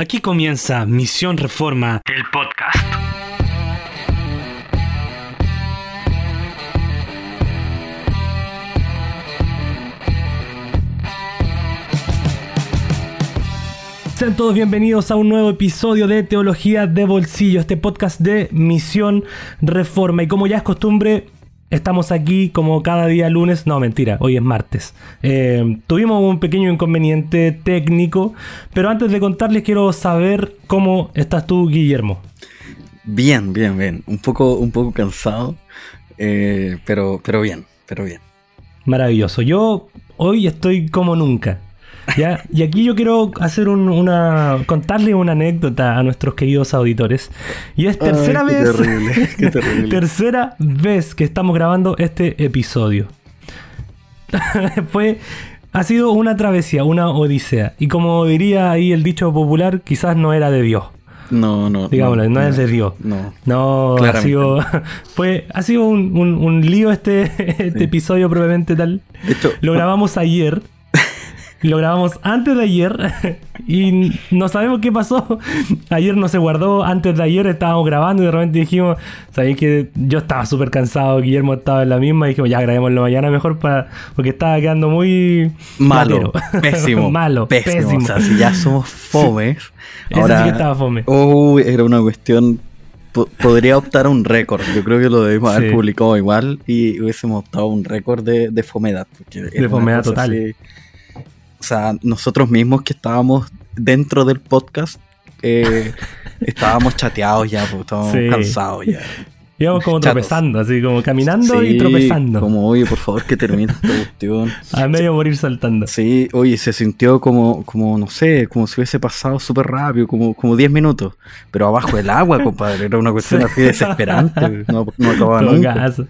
Aquí comienza Misión Reforma, el podcast. Sean todos bienvenidos a un nuevo episodio de Teología de Bolsillo, este podcast de Misión Reforma. Y como ya es costumbre, estamos aquí como cada día lunes. No, mentira, hoy es martes. Eh, tuvimos un pequeño inconveniente técnico, pero antes de contarles quiero saber cómo estás tú, Guillermo. Bien, bien, bien. Un poco, un poco cansado, eh, pero, pero bien, pero bien. Maravilloso. Yo hoy estoy como nunca. ¿Ya? Y aquí yo quiero hacer un- una. contarle una anécdota a nuestros queridos auditores. Y es tercera Ay, qué vez. terrible, qué terrible. tercera vez que estamos grabando este episodio. Fue. Ha sido una travesía, una odisea. Y como diría ahí el dicho popular, quizás no era de Dios. No, no. Digámoslo, no, es de Dios. No. No, ha sido, fue, ha sido un, un- un lío este, este Sí. episodio propiamente tal. Lo grabamos ayer. Lo grabamos antes de ayer y no sabemos qué pasó. Ayer no se guardó, antes de ayer estábamos grabando y de repente dijimos, sabéis que yo estaba súper cansado, Guillermo estaba en la misma y dijimos, ya grabémoslo mañana mejor para porque estaba quedando muy malo. latero. Pésimo. Malo, pésimo. pésimo. O sea, si ya somos fomes. Ahora, sí que estaba fome. Uy, era una cuestión. po- Podría optar a un récord. Yo creo que lo debimos haber Sí. publicado igual y hubiésemos optado a un récord de, de fomedad. una fomedad total. así- o sea, nosotros mismos que estábamos dentro del podcast, eh, estábamos chateados ya, porque estábamos Sí. cansados ya. Íbamos como Chatos. tropezando, así como caminando y Sí, tropezando. Como, oye, por favor, que termine esta cuestión. A medio morir saltando. Sí, oye, se sintió como, como no sé, como si hubiese pasado súper rápido, como, como 10 minutos. Pero abajo del agua, compadre, era una cuestión así desesperante. No, no acababa nunca. caso.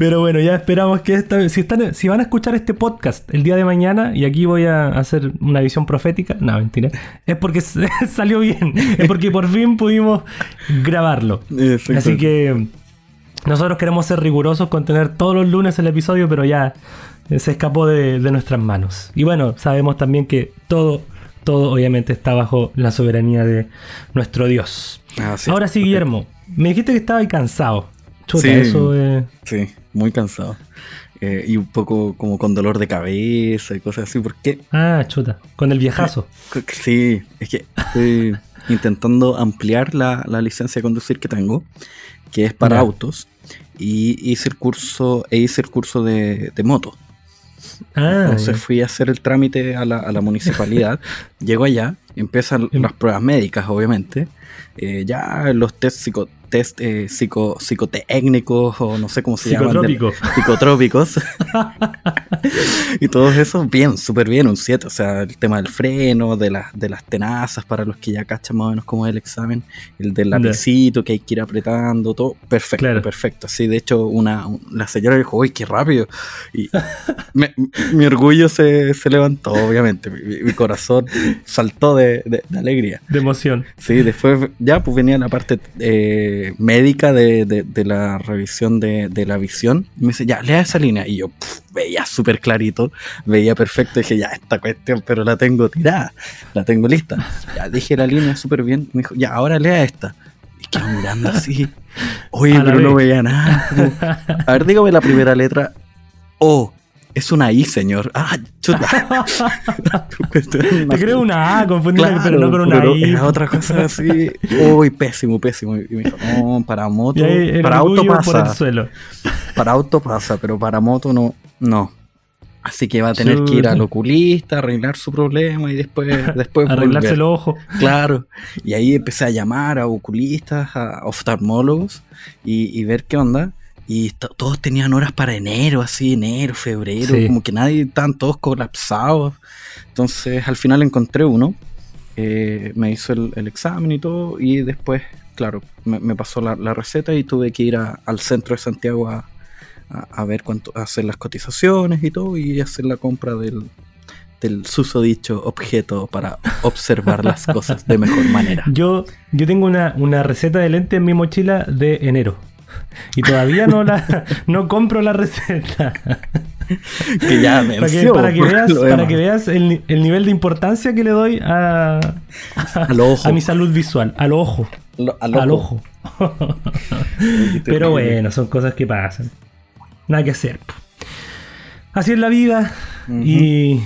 Pero bueno, ya esperamos que esta si están si van a escuchar este podcast el día de mañana y aquí voy a hacer una visión profética, no, mentira, es porque salió bien, es porque por fin pudimos grabarlo. Exacto. Así que nosotros queremos ser rigurosos con tener todos los lunes el episodio, pero ya se escapó de, de nuestras manos. Y bueno, sabemos también que todo todo obviamente está bajo la soberanía de nuestro Dios. Ah, sí. Ahora sí, Guillermo, me dijiste que estaba cansado. Chuta, Sí. eso eh, Sí, muy cansado. Eh, y un poco como con dolor de cabeza y cosas así, porque Ah, chuta. Con el viejazo. sí, es que estoy intentando ampliar la, la licencia de conducir que tengo, que es para autos, y hice el curso, e hice el curso de, de moto. Ah, Entonces fui a hacer el trámite a la, a la municipalidad. Llego allá, empiezan Em- las pruebas médicas, obviamente. Eh, ya los test, psico, test eh, psico, psicotécnicos o no sé cómo se llaman. Psicotrópico. Psicotrópicos. y todos esos, bien, súper bien, un 7. O sea, el tema del freno, de, las de las tenazas, para los que ya cachan más o menos cómo es el examen, el del lapicito que hay que ir apretando, todo. Perfecto, Claro. perfecto. Sí, de hecho, una, un- la señora dijo, uy, qué rápido. Y me- mi orgullo se, se levantó, obviamente. Mi, mi corazón saltó de, de- de alegría. De emoción. Sí, después ya pues venía la parte eh, médica de, de- de la revisión de, de la visión. Y me dice, ya, lea esa línea. Y yo veía súper clarito, veía perfecto. Y dije, ya, esta cuestión, pero la tengo tirada, la tengo lista. Ya dije la línea súper bien. Me dijo, ya, ahora lea esta. Y quedó mirando así. Oye, pero no veía nada. Como, A ver, dígame la primera letra. O. Es una I, señor. Ah, chuta. Te creo una A, confundida, Claro, pero no con una I. era otra cosa así. Uy, pésimo, pésimo. Y me dijo, no, para moto, para auto pasa. Para auto pasa, pero para moto no. No. Así que va a tener que ir al oculista, arreglar su problema y después, después Arreglarse volver. el ojo. Claro. Y ahí empecé a llamar a oculistas, a oftalmólogos y, y ver qué onda. Y to- todos tenían horas para enero, así, enero, febrero, Sí. como que nadie, estaban todos colapsados. Entonces al final encontré uno, eh, me hizo el, el examen y todo, y después, claro, me, me pasó la, la receta y tuve que ir a- al centro de Santiago a, a- a ver cuánto, a hacer las cotizaciones y todo, y hacer la compra del, del susodicho objeto para observar las cosas de mejor manera. Yo, yo tengo una, una receta de lente en mi mochila de enero. Y todavía no la no compro la receta. que ya me para, que, para, que, veas, para que veas el, el, nivel de importancia que le doy a, a, a mi salud visual, al ojo. Lo, al ojo. Al ojo. Pero bueno, son cosas que pasan. Nada que hacer. Así es la vida. Uh -huh. Y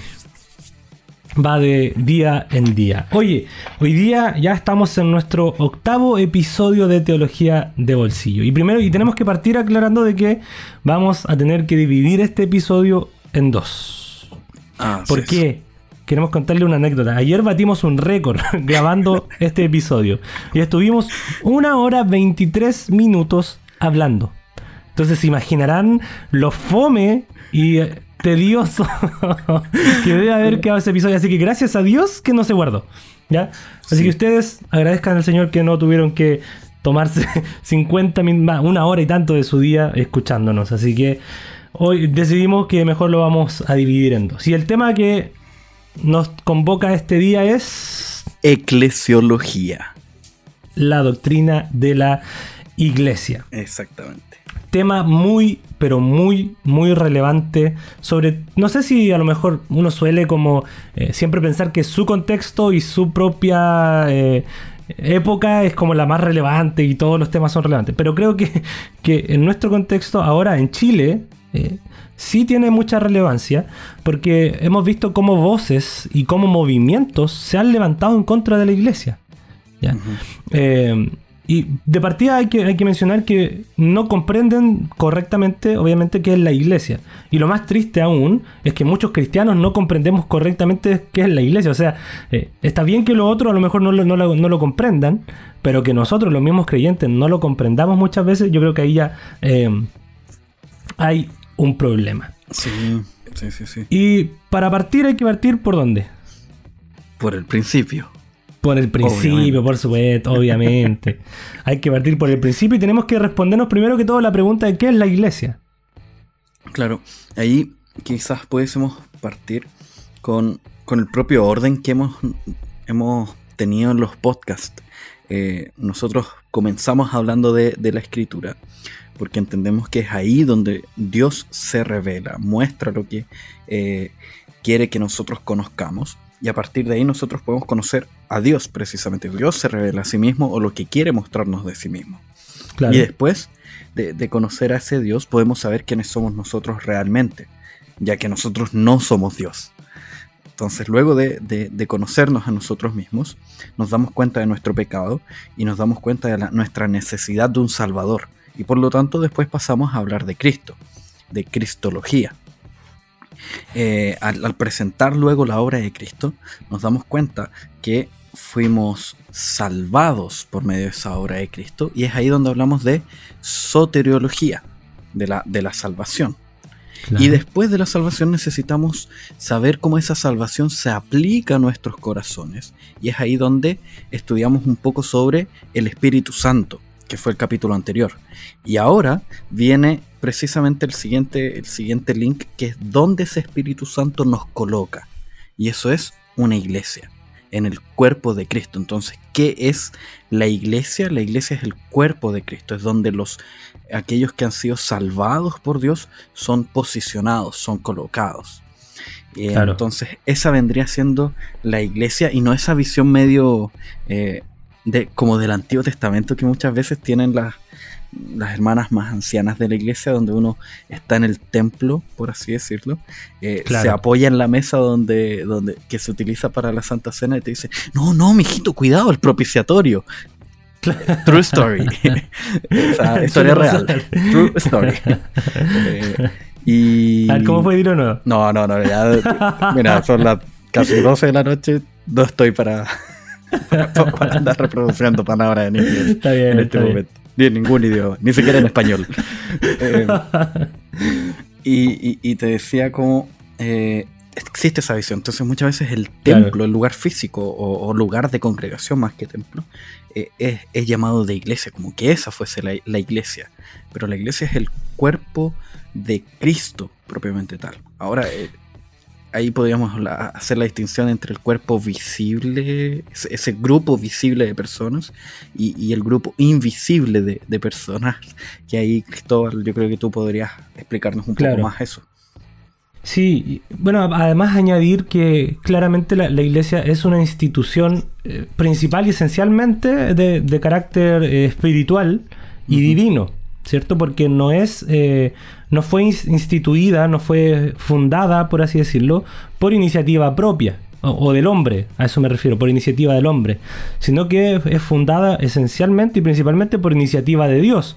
va de día en día. Oye, hoy día ya estamos en nuestro octavo episodio de Teología de Bolsillo. Y primero, y tenemos que partir aclarando de que vamos a tener que dividir este episodio en dos. Ah, ¿Por qué? Queremos contarle una anécdota. Ayer batimos un récord grabando este episodio. Y estuvimos una hora 23 minutos hablando. Entonces se imaginarán lo fome y tedioso que debe haber quedado ese episodio. Así que gracias a Dios que no se guardó. ¿ya? Así sí. que ustedes agradezcan al Señor que no tuvieron que tomarse 50 minutos, una hora y tanto de su día escuchándonos. Así que hoy decidimos que mejor lo vamos a dividir en dos. Y el tema que nos convoca este día es... Eclesiología. La doctrina de la iglesia. Exactamente tema muy, pero muy, muy relevante sobre, no sé si a lo mejor uno suele como eh, siempre pensar que su contexto y su propia eh, época es como la más relevante y todos los temas son relevantes, pero creo que, que en nuestro contexto ahora en Chile eh, sí tiene mucha relevancia porque hemos visto cómo voces y cómo movimientos se han levantado en contra de la iglesia. ¿ya? Uh -huh. Y de partida hay que, hay que mencionar que no comprenden correctamente, obviamente, qué es la iglesia. Y lo más triste aún es que muchos cristianos no comprendemos correctamente qué es la iglesia. O sea, eh, está bien que los otros a lo mejor no lo, no, lo, no lo, comprendan, pero que nosotros, los mismos creyentes, no lo comprendamos muchas veces, yo creo que ahí ya eh, hay un problema. Sí, sí, sí, sí. Y para partir hay que partir por dónde? Por el principio. Por el principio, obviamente. por supuesto, obviamente. Hay que partir por el principio y tenemos que respondernos primero que todo la pregunta de qué es la iglesia. Claro, ahí quizás pudiésemos partir con, con el propio orden que hemos, hemos tenido en los podcasts. Eh, nosotros comenzamos hablando de, de, la escritura, porque entendemos que es ahí donde Dios se revela, muestra lo que eh, quiere que nosotros conozcamos. Y a partir de ahí nosotros podemos conocer a Dios precisamente. Dios se revela a sí mismo o lo que quiere mostrarnos de sí mismo. Claro. Y después de, de, conocer a ese Dios podemos saber quiénes somos nosotros realmente, ya que nosotros no somos Dios. Entonces luego de, de, de conocernos a nosotros mismos, nos damos cuenta de nuestro pecado y nos damos cuenta de la, nuestra necesidad de un Salvador. Y por lo tanto después pasamos a hablar de Cristo, de Cristología. Eh, al, al, presentar luego la obra de Cristo, nos damos cuenta que fuimos salvados por medio de esa obra de Cristo y es ahí donde hablamos de soteriología, de la, de la salvación. Claro. Y después de la salvación necesitamos saber cómo esa salvación se aplica a nuestros corazones. Y es ahí donde estudiamos un poco sobre el Espíritu Santo, que fue el capítulo anterior. Y ahora viene precisamente el siguiente, el siguiente link, que es donde ese Espíritu Santo nos coloca. Y eso es una iglesia, en el cuerpo de Cristo. Entonces, ¿qué es la iglesia? La iglesia es el cuerpo de Cristo, es donde los aquellos que han sido salvados por Dios son posicionados, son colocados. Eh, claro. Entonces, esa vendría siendo la iglesia y no esa visión medio eh, de, como del Antiguo Testamento que muchas veces tienen las, las hermanas más ancianas de la iglesia, donde uno está en el templo, por así decirlo, eh, claro. se apoya en la mesa donde, donde que se utiliza para la Santa Cena y te dice, no, no, mijito, cuidado, el propiciatorio. True story. Historia real. True story. eh, y... A ver, ¿cómo fue dilo no? No, no, no, ya, mira, son las casi 12 de la noche, no estoy para, para, para andar reproduciendo palabras en inglés está bien, en este está momento. Bien ni en ningún idioma, ni siquiera en español. eh, y, y, y, te decía como eh, existe esa visión. Entonces muchas veces el templo, claro. el lugar físico o, o, lugar de congregación más que templo, eh, es, es, llamado de iglesia, como que esa fuese la, la, iglesia. Pero la iglesia es el cuerpo de Cristo propiamente tal. Ahora, eh, ahí podríamos hacer la distinción entre el cuerpo visible, ese, grupo visible de personas, y, y el grupo invisible de, de, personas. Que ahí, Cristóbal, yo creo que tú podrías explicarnos un claro. poco más eso. Sí, bueno, además añadir que claramente la, iglesia es una institución eh, principal y esencialmente de, carácter eh, espiritual y divino, ¿cierto? Porque no es, eh, no fue instituida, no fue fundada, por así decirlo, por iniciativa propia o, del hombre, a eso me refiero, por iniciativa del hombre, sino que es fundada esencialmente y principalmente por iniciativa de Dios.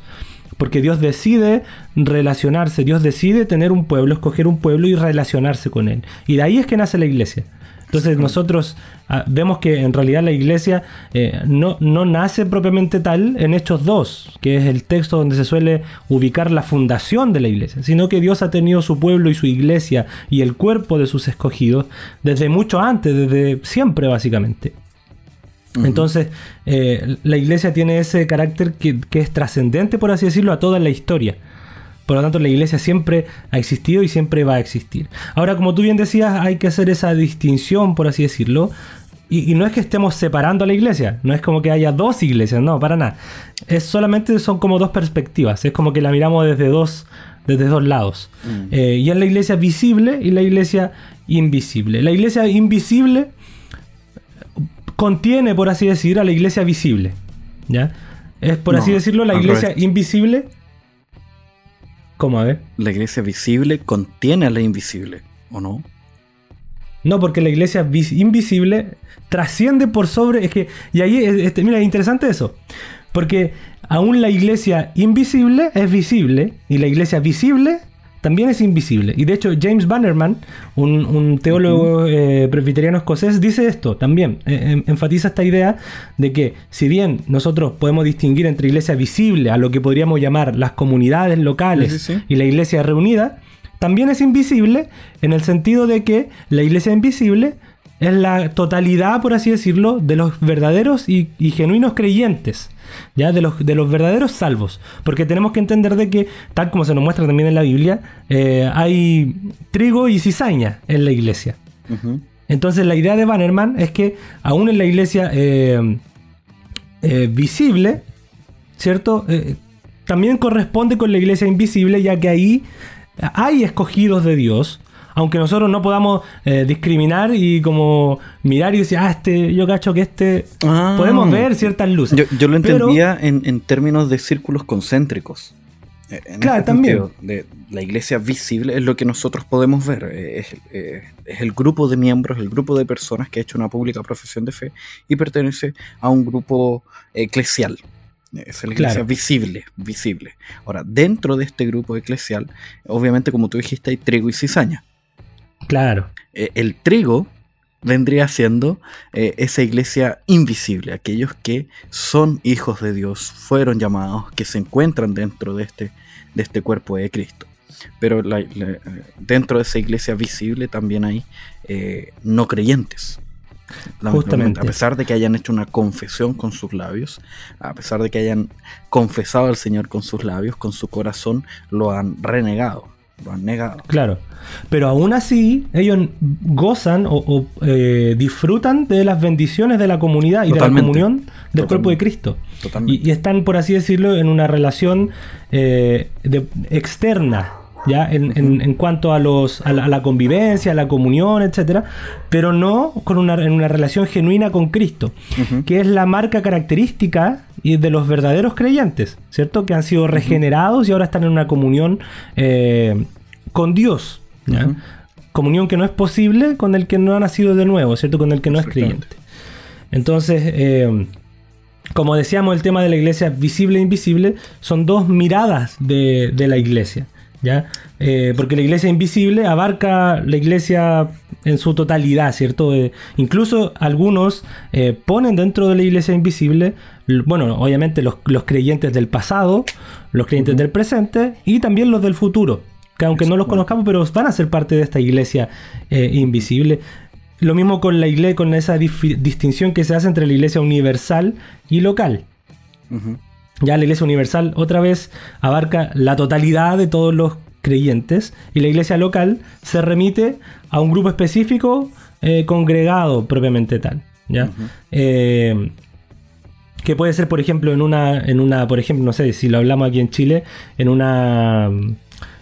Porque Dios decide relacionarse, Dios decide tener un pueblo, escoger un pueblo y relacionarse con él. Y de ahí es que nace la iglesia. Entonces nosotros ah, vemos que en realidad la iglesia eh, no, no, nace propiamente tal en Hechos 2, que es el texto donde se suele ubicar la fundación de la iglesia, sino que Dios ha tenido su pueblo y su iglesia y el cuerpo de sus escogidos desde mucho antes, desde siempre básicamente. Entonces, eh, la iglesia tiene ese carácter que, es trascendente, por así decirlo, a toda la historia. Por lo tanto, la iglesia siempre ha existido y siempre va a existir. Ahora, como tú bien decías, hay que hacer esa distinción, por así decirlo. Y, no es que estemos separando a la iglesia, no es como que haya dos iglesias, no, para nada. Es solamente son como dos perspectivas, es como que la miramos desde dos, desde dos lados. Mm. Eh, y es la iglesia visible y la iglesia invisible. La iglesia invisible contiene, por así decir, a la iglesia visible. ¿Ya? Es, por así decirlo, la iglesia invisible. ¿Cómo a ver? La iglesia visible contiene a la invisible, ¿o no? No, porque la iglesia invisible trasciende por sobre. Es que. Y ahí, este, mira, es interesante eso. Porque aún la iglesia invisible es visible. Y la iglesia visible también es invisible. Y de hecho, James Bannerman, un, teólogo eh, presbiteriano escocés, dice esto también. Eh, em, enfatiza esta idea de que, si bien nosotros podemos distinguir entre iglesia visible a lo que podríamos llamar las comunidades locales y la iglesia reunida, también es invisible en el sentido de que la iglesia invisible es la totalidad, por así decirlo, de los verdaderos y genuinos creyentes ya de los, de los verdaderos salvos. Porque tenemos que entender de que, tal como se nos muestra también en la Biblia, eh, hay trigo y cizaña en la iglesia. Entonces la idea de Bannerman es que aún en la iglesia eh, eh, visible, ¿cierto? también corresponde con la iglesia invisible, ya que ahí hay escogidos de Dios, aunque nosotros no podamos eh, discriminar y como mirar y decir, ah, este, yo cacho que este. Ah. podemos ver ciertas luces. Yo, lo entendía en, términos de círculos concéntricos. Eh, claro, este también. de, la iglesia visible es lo que nosotros podemos ver. Es, el grupo de miembros, el grupo de personas que ha hecho una pública profesión de fe y pertenece a un grupo eclesial. Es la iglesia visible, visible. Ahora, dentro de este grupo eclesial, obviamente, como tú dijiste, hay trigo y cizaña. Claro. Eh, el trigo vendría siendo eh, esa iglesia invisible, aquellos que son hijos de Dios, fueron llamados, que se encuentran dentro de este, de este cuerpo de Cristo. Pero dentro de esa iglesia visible también hay eh, no creyentes. Justamente. A pesar de que hayan hecho una confesión con sus labios, a pesar de que hayan confesado al Señor con sus labios, con su corazón lo han renegado lo han negado. Claro. Pero aún así, ellos gozan o, eh, disfrutan de las bendiciones de la comunidad y de la comunión del cuerpo de Cristo. Y, están, por así decirlo, en una relación eh, externa ¿ya? En, cuanto a, los, a la, convivencia, a la comunión, etcétera, pero no con una, en una relación genuina con Cristo, que es la marca característica de los verdaderos creyentes, ¿cierto? Que han sido regenerados y ahora están en una comunión eh, con Dios, Comunión que no es posible con el que no ha nacido de nuevo, ¿cierto? Con el que no es creyente. Entonces, eh, como decíamos, el tema de la iglesia visible e invisible son dos miradas de, de la iglesia. ¿Ya? Eh, porque la iglesia invisible abarca la iglesia en su totalidad, ¿cierto? Eh, incluso algunos eh, ponen dentro de la iglesia invisible, bueno, obviamente los, creyentes del pasado, los creyentes del presente y también los del futuro, que aunque no los conozcamos, pero van a ser parte de esta iglesia invisible. Lo mismo con la iglesia, con esa distinción que se hace entre la iglesia universal y local. Ya la Iglesia Universal otra vez abarca la totalidad de todos los creyentes y la Iglesia local se remite a un grupo específico eh, congregado propiamente tal. ¿ya? Eh, que puede ser, por ejemplo, en una, en una, por ejemplo, no sé, si lo hablamos aquí en Chile, en una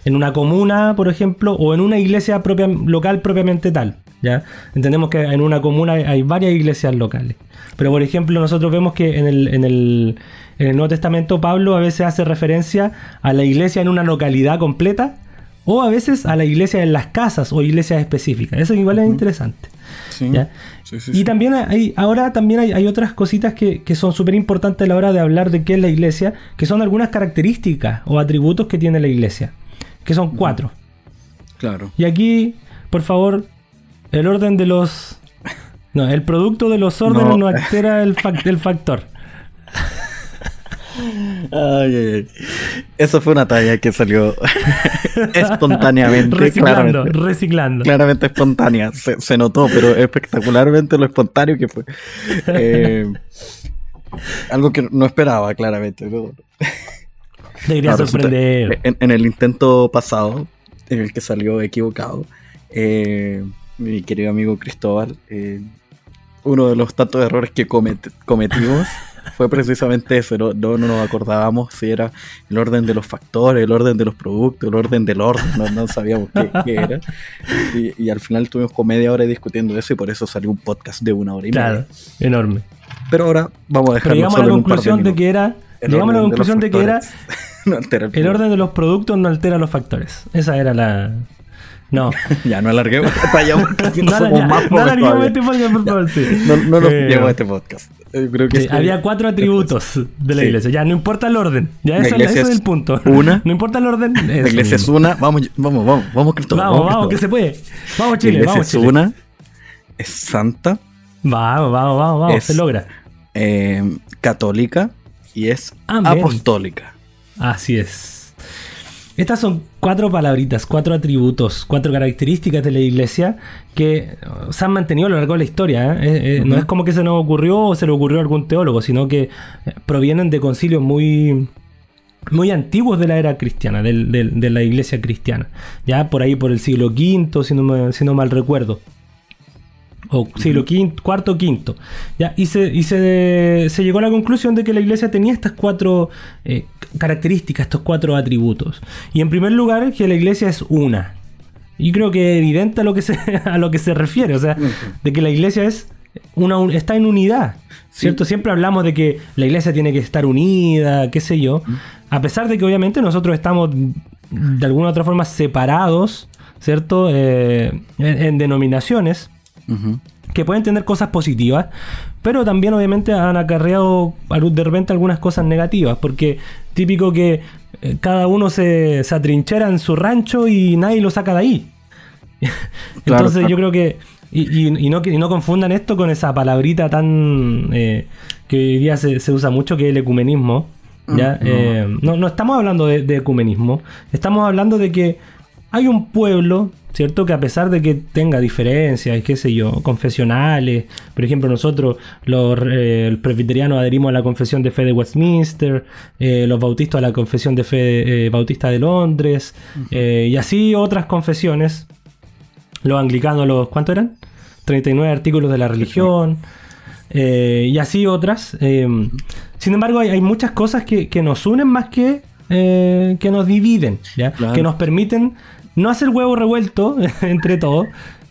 en una comuna, por ejemplo, o en una iglesia propia, local propiamente tal. ¿ya? Entendemos que en una comuna hay, varias iglesias locales. Pero, por ejemplo, nosotros vemos que en el, en, el, en el Nuevo Testamento Pablo a veces hace referencia a la iglesia en una localidad completa o a veces a la iglesia en las casas o iglesias específicas. Eso igual es interesante. y también hay, ahora también hay, otras cositas que, son súper importantes a la hora de hablar de qué es la iglesia, que son algunas características o atributos que tiene la iglesia, que son cuatro. Claro. Y aquí, por favor, el orden de los... No, el producto de los órdenes no, altera el, el factor. Ay, Eso fue una talla que salió espontáneamente. Reciclando, reciclando. Claramente espontánea. Se, notó, pero espectacularmente lo espontáneo que fue. Eh, algo que no esperaba, claramente. Debería sorprender. En, el intento pasado, en el que salió equivocado, eh, mi querido amigo Cristóbal, eh, uno de los tantos errores que cometimos fue precisamente eso, no, no, nos acordábamos si era el orden de los factores, el orden de los productos, el orden del orden, no, sabíamos qué, era. Y, al final estuvimos con media hora discutiendo eso y por eso salió un podcast de una hora y claro, media. enorme. Pero ahora vamos a dejar llegamos a la conclusión de, que era llegamos a la conclusión de, que era el, orden de los productos no altera los factores. Esa era la, no. ya no alarguemos. No, alarguemos este podcast, por favor. Sí. No, no nos eh, a este podcast. Creo que había cuatro atributos de la iglesia. Ya, no importa el orden. Ya, eso, es el punto. Una. No importa el orden. La iglesia es una. Vamos, vamos, vamos. Vamos, Cristo, vamos, vamos, vamos que se puede. Vamos, Chile. La vamos, Chile. es una. Es santa. Vamos, vamos, vamos. vamos se logra. Eh, católica y es apostólica. Así es. Estas son cuatro palabritas, cuatro atributos, cuatro características de la iglesia que se han mantenido a lo largo de la historia. ¿eh? Eh, eh, no es como que se nos ocurrió o se le ocurrió a algún teólogo, sino que provienen de concilios muy, muy antiguos de la era cristiana, de la iglesia cristiana. Ya por ahí por el siglo V, si no, si no mal recuerdo o siglo V, cuarto, quinto. ¿ya? Y, se, y se, se, llegó a la conclusión de que la iglesia tenía estas cuatro eh, características, estos cuatro atributos. Y en primer lugar, que la iglesia es una. Y creo que evidente a lo que se, a lo que se refiere, o sea, de que la iglesia es una, está en unidad. ¿Cierto? Siempre hablamos de que la iglesia tiene que estar unida, qué sé yo. A pesar de que obviamente nosotros estamos de alguna u otra forma separados, ¿cierto? Eh, en denominaciones que pueden tener cosas positivas, pero también obviamente han acarreado de repente algunas cosas negativas, porque típico que eh, cada uno se, atrinchera en su rancho y nadie lo saca de ahí. Entonces yo creo que... Y, no, no confundan esto con esa palabrita tan... Eh, que hoy día se, usa mucho, que es el ecumenismo. ¿ya? Mm, eh, no. estamos hablando de ecumenismo, estamos hablando de que hay un pueblo ¿cierto? Que a pesar de que tenga diferencias, qué sé yo, confesionales, por ejemplo, nosotros los eh, presbiterianos adherimos a la confesión de fe de Westminster, eh, los bautistas a la confesión de fe eh, bautista de Londres, y así otras confesiones, los anglicanos, los ¿cuánto eran? 39 artículos de la religión. y así otras. sin embargo, hay, muchas cosas que, nos unen más que, que nos dividen, ¿ya? que nos permiten no hacer huevo revuelto entre todos,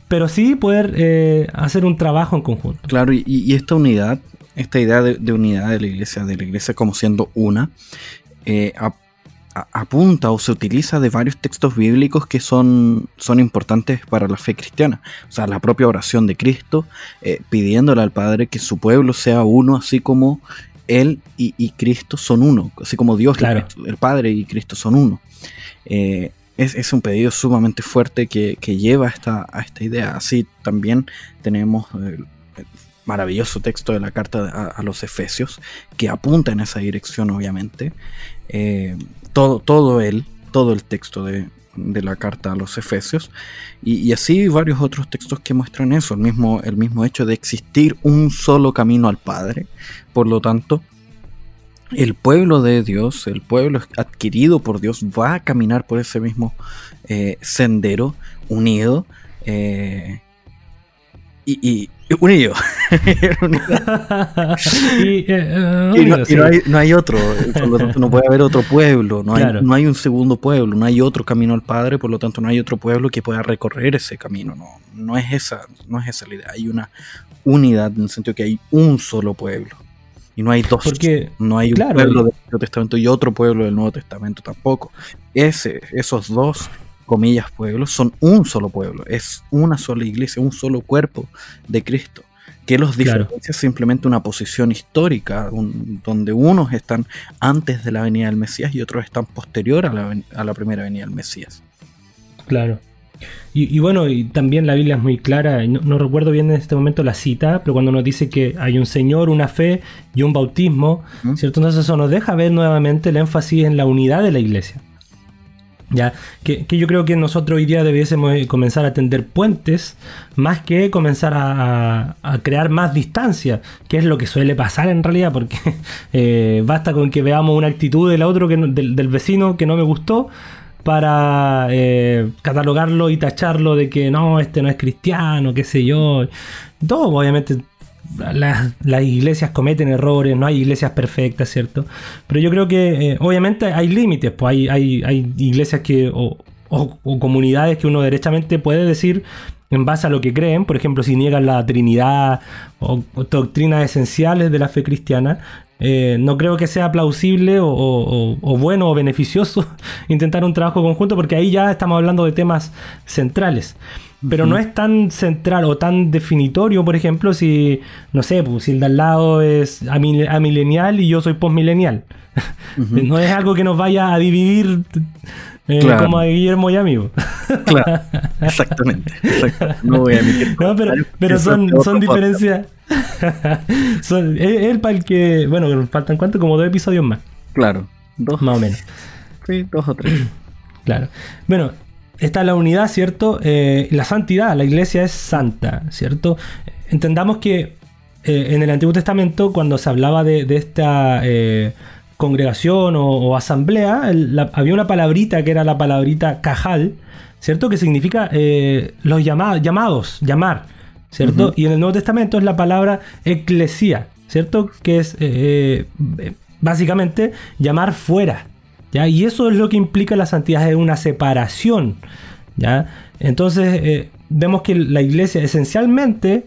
pero sí poder eh, hacer un trabajo en conjunto. Claro, y, esta unidad, esta idea de, unidad de la iglesia, de la iglesia como siendo una, eh, apunta o se utiliza de varios textos bíblicos que son, son importantes para la fe cristiana. O sea, la propia oración de Cristo, eh, pidiéndole al Padre que su pueblo sea uno, así como Él y, Cristo son uno, así como Dios, el Padre y Cristo son uno es, un pedido sumamente fuerte que, lleva a esta, a esta idea. Así también tenemos el, maravilloso texto de la carta a, los Efesios que apunta en esa dirección, obviamente. Eh, todo, todo él, todo el texto de, la carta a los Efesios. Y, así varios otros textos que muestran eso, el mismo, el mismo hecho de existir un solo camino al Padre. Por lo tanto, el pueblo de Dios, el pueblo adquirido por Dios, va a caminar por ese mismo eh, sendero unido. Eh, y, Unido. y, no, hay, otro, por lo tanto no puede haber otro pueblo, no, hay, no hay un segundo pueblo, no hay otro camino al Padre, por lo tanto no hay otro pueblo que pueda recorrer ese camino, no, no, es, esa, no es esa la idea, hay una unidad en el sentido que hay un solo pueblo. Y no hay dos. Porque, no hay un pueblo del Antiguo Testamento y otro pueblo del Nuevo Testamento tampoco. Ese, esos dos comillas, pueblos, son un solo pueblo, es una sola iglesia, un solo cuerpo de Cristo. Que los diferencia simplemente una posición histórica, donde unos están antes de la venida del Mesías y otros están posterior a la, a la primera venida del Mesías. Claro. Y, bueno, y también la Biblia es muy clara, no, recuerdo bien en este momento la cita, pero cuando nos dice que hay un Señor, una fe y un bautismo, ¿cierto? Entonces eso nos deja ver nuevamente el énfasis en la unidad de la iglesia. ¿ya? Que, yo creo que nosotros hoy día debiésemos comenzar a tender puentes más que comenzar a, crear más distancia, que es lo que suele pasar en realidad, porque eh, basta con que veamos una actitud del otro, que del, vecino que no me gustó, para eh, catalogarlo y tacharlo de que no, este no es cristiano, qué sé yo. Todo, obviamente, las, iglesias cometen errores, no hay iglesias perfectas, ¿cierto? Pero yo creo que eh, obviamente hay límites, pues hay, hay, iglesias que, o, comunidades que uno derechamente puede decir en base a lo que creen, por ejemplo, si niegan la Trinidad o, doctrinas esenciales de la fe cristiana, eh, no creo que sea plausible o, bueno o beneficioso intentar un trabajo conjunto porque ahí ya estamos hablando de temas centrales. Pero no es tan central o tan definitorio, por ejemplo, si, no sé, pues, si el de al lado es amilenial y yo soy postmilenial. no es algo que nos vaya a dividir eh, como a Guillermo y a mí. claro, exactamente. No voy a No, pero, pero son, son diferencias. son, es, para el que. Bueno, faltan cuánto? Como dos episodios más. Claro, dos. Más o menos. Sí, dos o tres. claro. Bueno, está la unidad, ¿cierto? Eh, la santidad, la iglesia es santa, ¿cierto? Entendamos que eh, en el Antiguo Testamento, cuando se hablaba de, esta eh, congregación o, asamblea, había una palabrita que era la palabrita cajal, ¿cierto? Que significa los llamados, llamar, ¿cierto? Y en el Nuevo Testamento es la palabra eclesía, ¿cierto? Que es básicamente llamar fuera, y eso es lo que implica la santidad, es una separación. ¿ya? Entonces eh, vemos que la iglesia esencialmente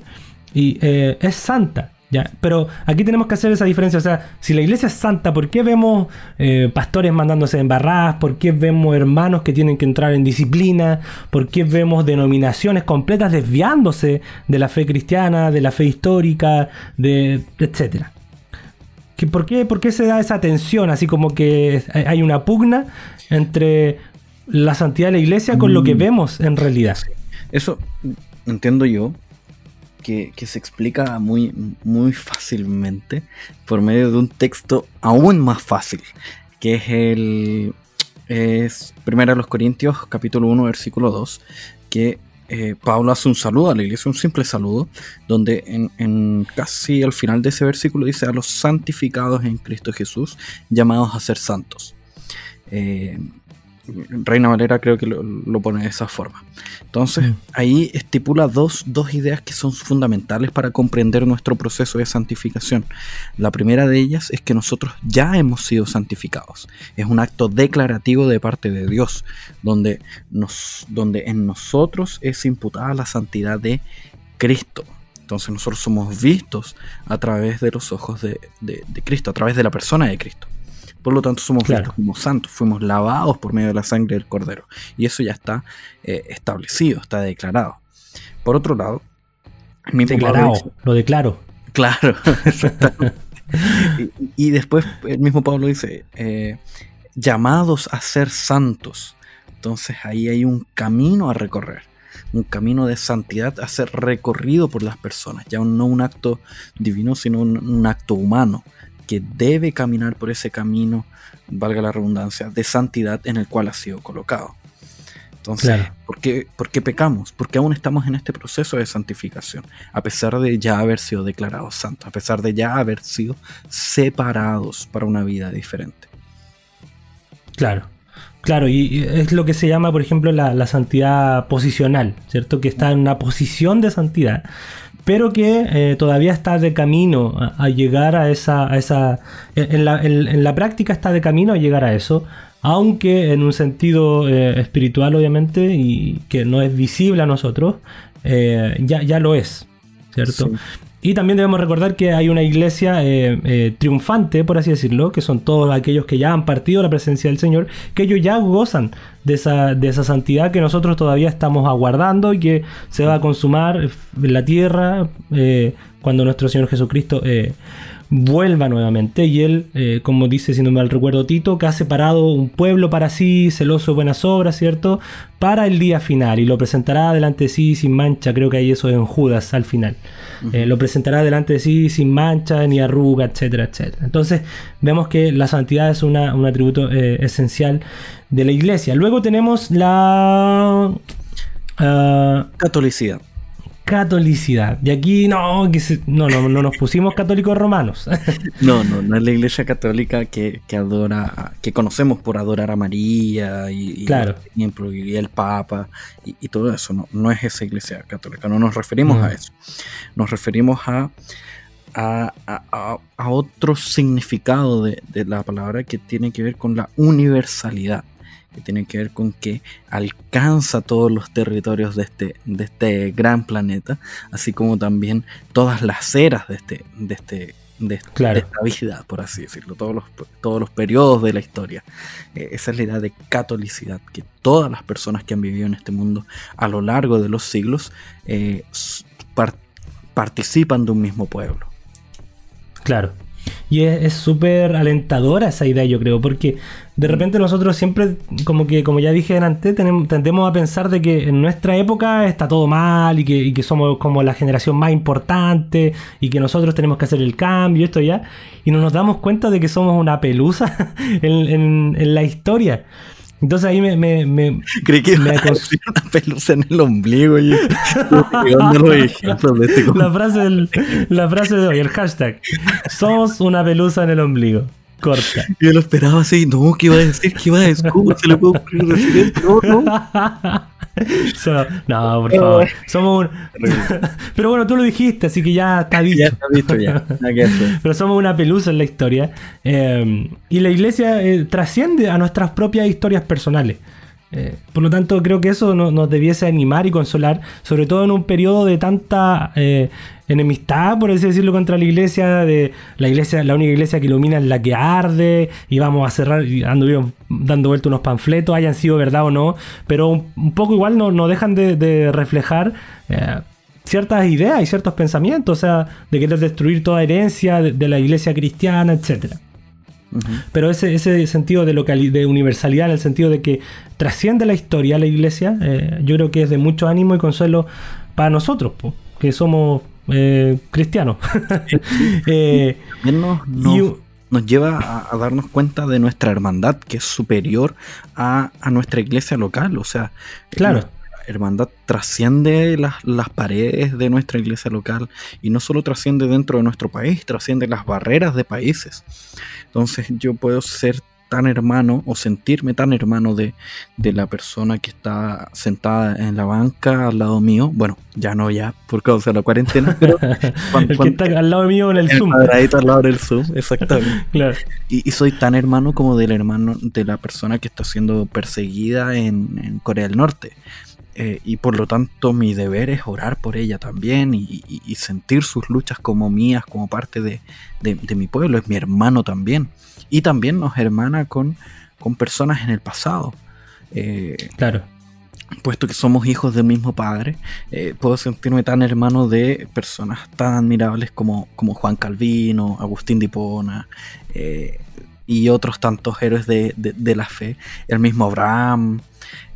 y, eh, es santa. ¿Ya? Pero aquí tenemos que hacer esa diferencia. O sea, si la iglesia es santa, ¿por qué vemos eh, pastores mandándose en barras? ¿Por qué vemos hermanos que tienen que entrar en disciplina? ¿Por qué vemos denominaciones completas desviándose de la fe cristiana, de la fe histórica, de etcétera? por, qué, se da esa tensión? Así como que hay una pugna entre la santidad de la iglesia con lo que mm. vemos en realidad. Eso entiendo yo que, se explica muy, muy fácilmente por medio de un texto aún más fácil, que es el es Primera de los Corintios capítulo 1 versículo 2, que eh, Pablo hace un saludo a la iglesia, un simple saludo, donde en, casi al final de ese versículo dice a los santificados en Cristo Jesús, llamados a ser santos. Eh, Reina Valera creo que lo, pone de esa forma. Entonces, mm. ahí estipula dos, dos, ideas que son fundamentales para comprender nuestro proceso de santificación. La primera de ellas es que nosotros ya hemos sido santificados. Es un acto declarativo de parte de Dios, donde, nos, donde en nosotros es imputada la santidad de Cristo. Entonces nosotros somos vistos a través de los ojos de Cristo, a través de la persona de Cristo. Por lo tanto, somos vistos como santos, fuimos lavados por medio de la sangre del Cordero. Y eso ya está eh, establecido, está declarado. Por otro lado, declarado, lo declaro. Claro, y, después el mismo Pablo dice, eh, llamados a ser santos. Entonces ahí hay un camino a recorrer, un camino de santidad a ser recorrido por las personas, ya no un acto divino, sino un acto humano que debe caminar por ese camino, valga la redundancia, de santidad en el cual ha sido colocado. Entonces, ¿por, qué, ¿por, qué, pecamos? Porque aún estamos en este proceso de santificación, a pesar de ya haber sido declarados santos, a pesar de ya haber sido separados para una vida diferente. Claro, claro, y es lo que se llama, por ejemplo, la, la santidad posicional, ¿cierto? Que está en una posición de santidad pero que eh, todavía está de camino a, llegar a esa... esa en, la, práctica está de camino a llegar a eso, aunque en un sentido eh, espiritual obviamente y que no es visible a nosotros, eh, ya, ya lo es, ¿cierto? Y también debemos recordar que hay una iglesia eh, eh, triunfante, por así decirlo, que son todos aquellos que ya han partido la presencia del Señor, que ellos ya gozan de esa, de esa santidad que nosotros todavía estamos aguardando y que se va a consumar en la tierra eh, cuando nuestro Señor Jesucristo vuelva nuevamente. Y él, eh, como dice, si no mal recuerdo Tito, que ha separado un pueblo para sí, celoso de buenas obras, ¿cierto? Para el día final y lo presentará delante de sí sin mancha. Creo que ahí eso es en Judas al final. Eh, lo presentará delante de sí sin mancha ni arruga, etcétera, etcétera. Entonces vemos que la santidad es un atributo eh, esencial de la iglesia. Luego tenemos la... Ah, catolicidad catolicidad. Y aquí no, que no, no, no nos pusimos católicos romanos. no, no, no es la iglesia católica que, adora, que conocemos por adorar a María y, claro. y el Papa y, todo eso. No, no es esa iglesia católica, no nos referimos a eso. Nos referimos a, a, a, otro significado de, de la palabra que tiene que ver con la universalidad que tiene que ver con que alcanza todos los territorios de este, de este gran planeta, así como también todas las eras de este, de este de, esta vida, por así decirlo, todos los, todos los periodos de la historia. Eh, esa es la idea de catolicidad, que todas las personas que han vivido en este mundo a lo largo de los siglos eh, participan de un mismo pueblo. Claro. Y es súper alentadora esa idea, yo creo, porque de repente nosotros siempre, como que, como ya dije antes, tenemos, tendemos a pensar de que en nuestra época está todo mal y que, somos como la generación más importante y que nosotros tenemos que hacer el cambio, esto ya, y no nos damos cuenta de que somos una pelusa en, en la historia. Entonces ahí me. me, me Creí que me una pelusa en el ombligo. Y, la, frase del, la frase de hoy, el hashtag. Somos una pelusa en el ombligo. Corta. Yo lo esperaba así. No, ¿qué iba a decir? ¿Qué iba a decir? ¿Cómo se le puede ocurrir decir esto? No, no. no, por favor. Somos un... Pero bueno, tú lo dijiste, así que ya está dicho. Ya está ya. Pero somos una pelusa en la historia. Eh, y la iglesia eh, trasciende a nuestras propias historias personales. Eh, por lo tanto, creo que eso nos, debiese animar y consolar, sobre todo en un periodo de tanta eh, enemistad, por así decirlo, contra la iglesia. De la iglesia, la única iglesia que ilumina es la que arde, y vamos a cerrar, y ando dando vuelta unos panfletos, hayan sido verdad o no, pero un, poco igual no, no dejan de, reflejar. Eh, ciertas ideas y ciertos pensamientos, o sea, de querer destruir toda herencia de, de la iglesia cristiana, etcétera. Pero ese, ese sentido de, de universalidad, en el sentido de que trasciende la historia la iglesia, eh, yo creo que es de mucho ánimo y consuelo para nosotros, que somos eh, cristianos. Eh, nos, lleva a, darnos cuenta de nuestra hermandad, que es superior a, nuestra iglesia local. O sea, claro hermandad trasciende las, las, paredes de nuestra iglesia local y no solo trasciende dentro de nuestro país, trasciende las barreras de países. Entonces yo puedo ser tan hermano o sentirme tan hermano de, la persona que está sentada en la banca al lado mío. Bueno, ya no ya por causa de la cuarentena, pero el que está al lado mío en el, Zoom. al lado del Zoom, exactamente. y, soy tan hermano como del hermano de la persona que está siendo perseguida en Corea del Norte. Eh, y por lo tanto mi deber es orar por ella también y, sentir sus luchas como mías, como parte de, mi pueblo, es mi hermano también. Y también nos hermana con, con personas en el pasado. Eh, claro. Puesto que somos hijos del mismo padre, eh, puedo sentirme tan hermano de personas tan admirables como, como Juan Calvino, Agustín Dipona y otros tantos héroes de, la fe, el mismo Abraham,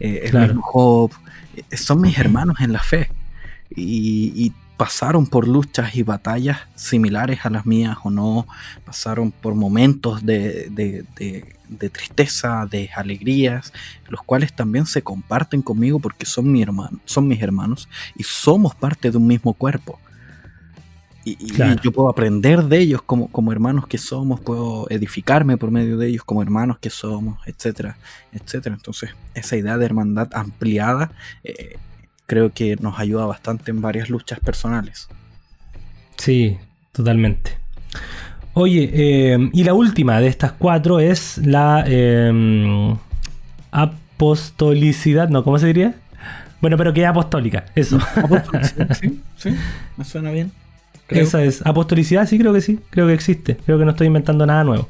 el mismo Job, eh, son mis hermanos en la fe y, pasaron por luchas y batallas similares a las mías o no, pasaron por momentos de, tristeza, de alegrías, los cuales también se comparten conmigo porque son, son mis hermanos y somos parte de un mismo cuerpo. Y, yo puedo aprender de ellos como, como, hermanos que somos, puedo edificarme por medio de ellos como hermanos que somos, etcétera, etcétera. Entonces, esa idea de hermandad ampliada eh, creo que nos ayuda bastante en varias luchas personales. Sí, totalmente. Oye, eh, y la última de estas cuatro es la eh, apostolicidad, ¿no? ¿Cómo se diría? Bueno, pero que es apostólica, eso. sí, sí, me suena bien. Esa es. Apostolicidad, sí, creo que sí. Creo que existe. Creo que no estoy inventando nada nuevo.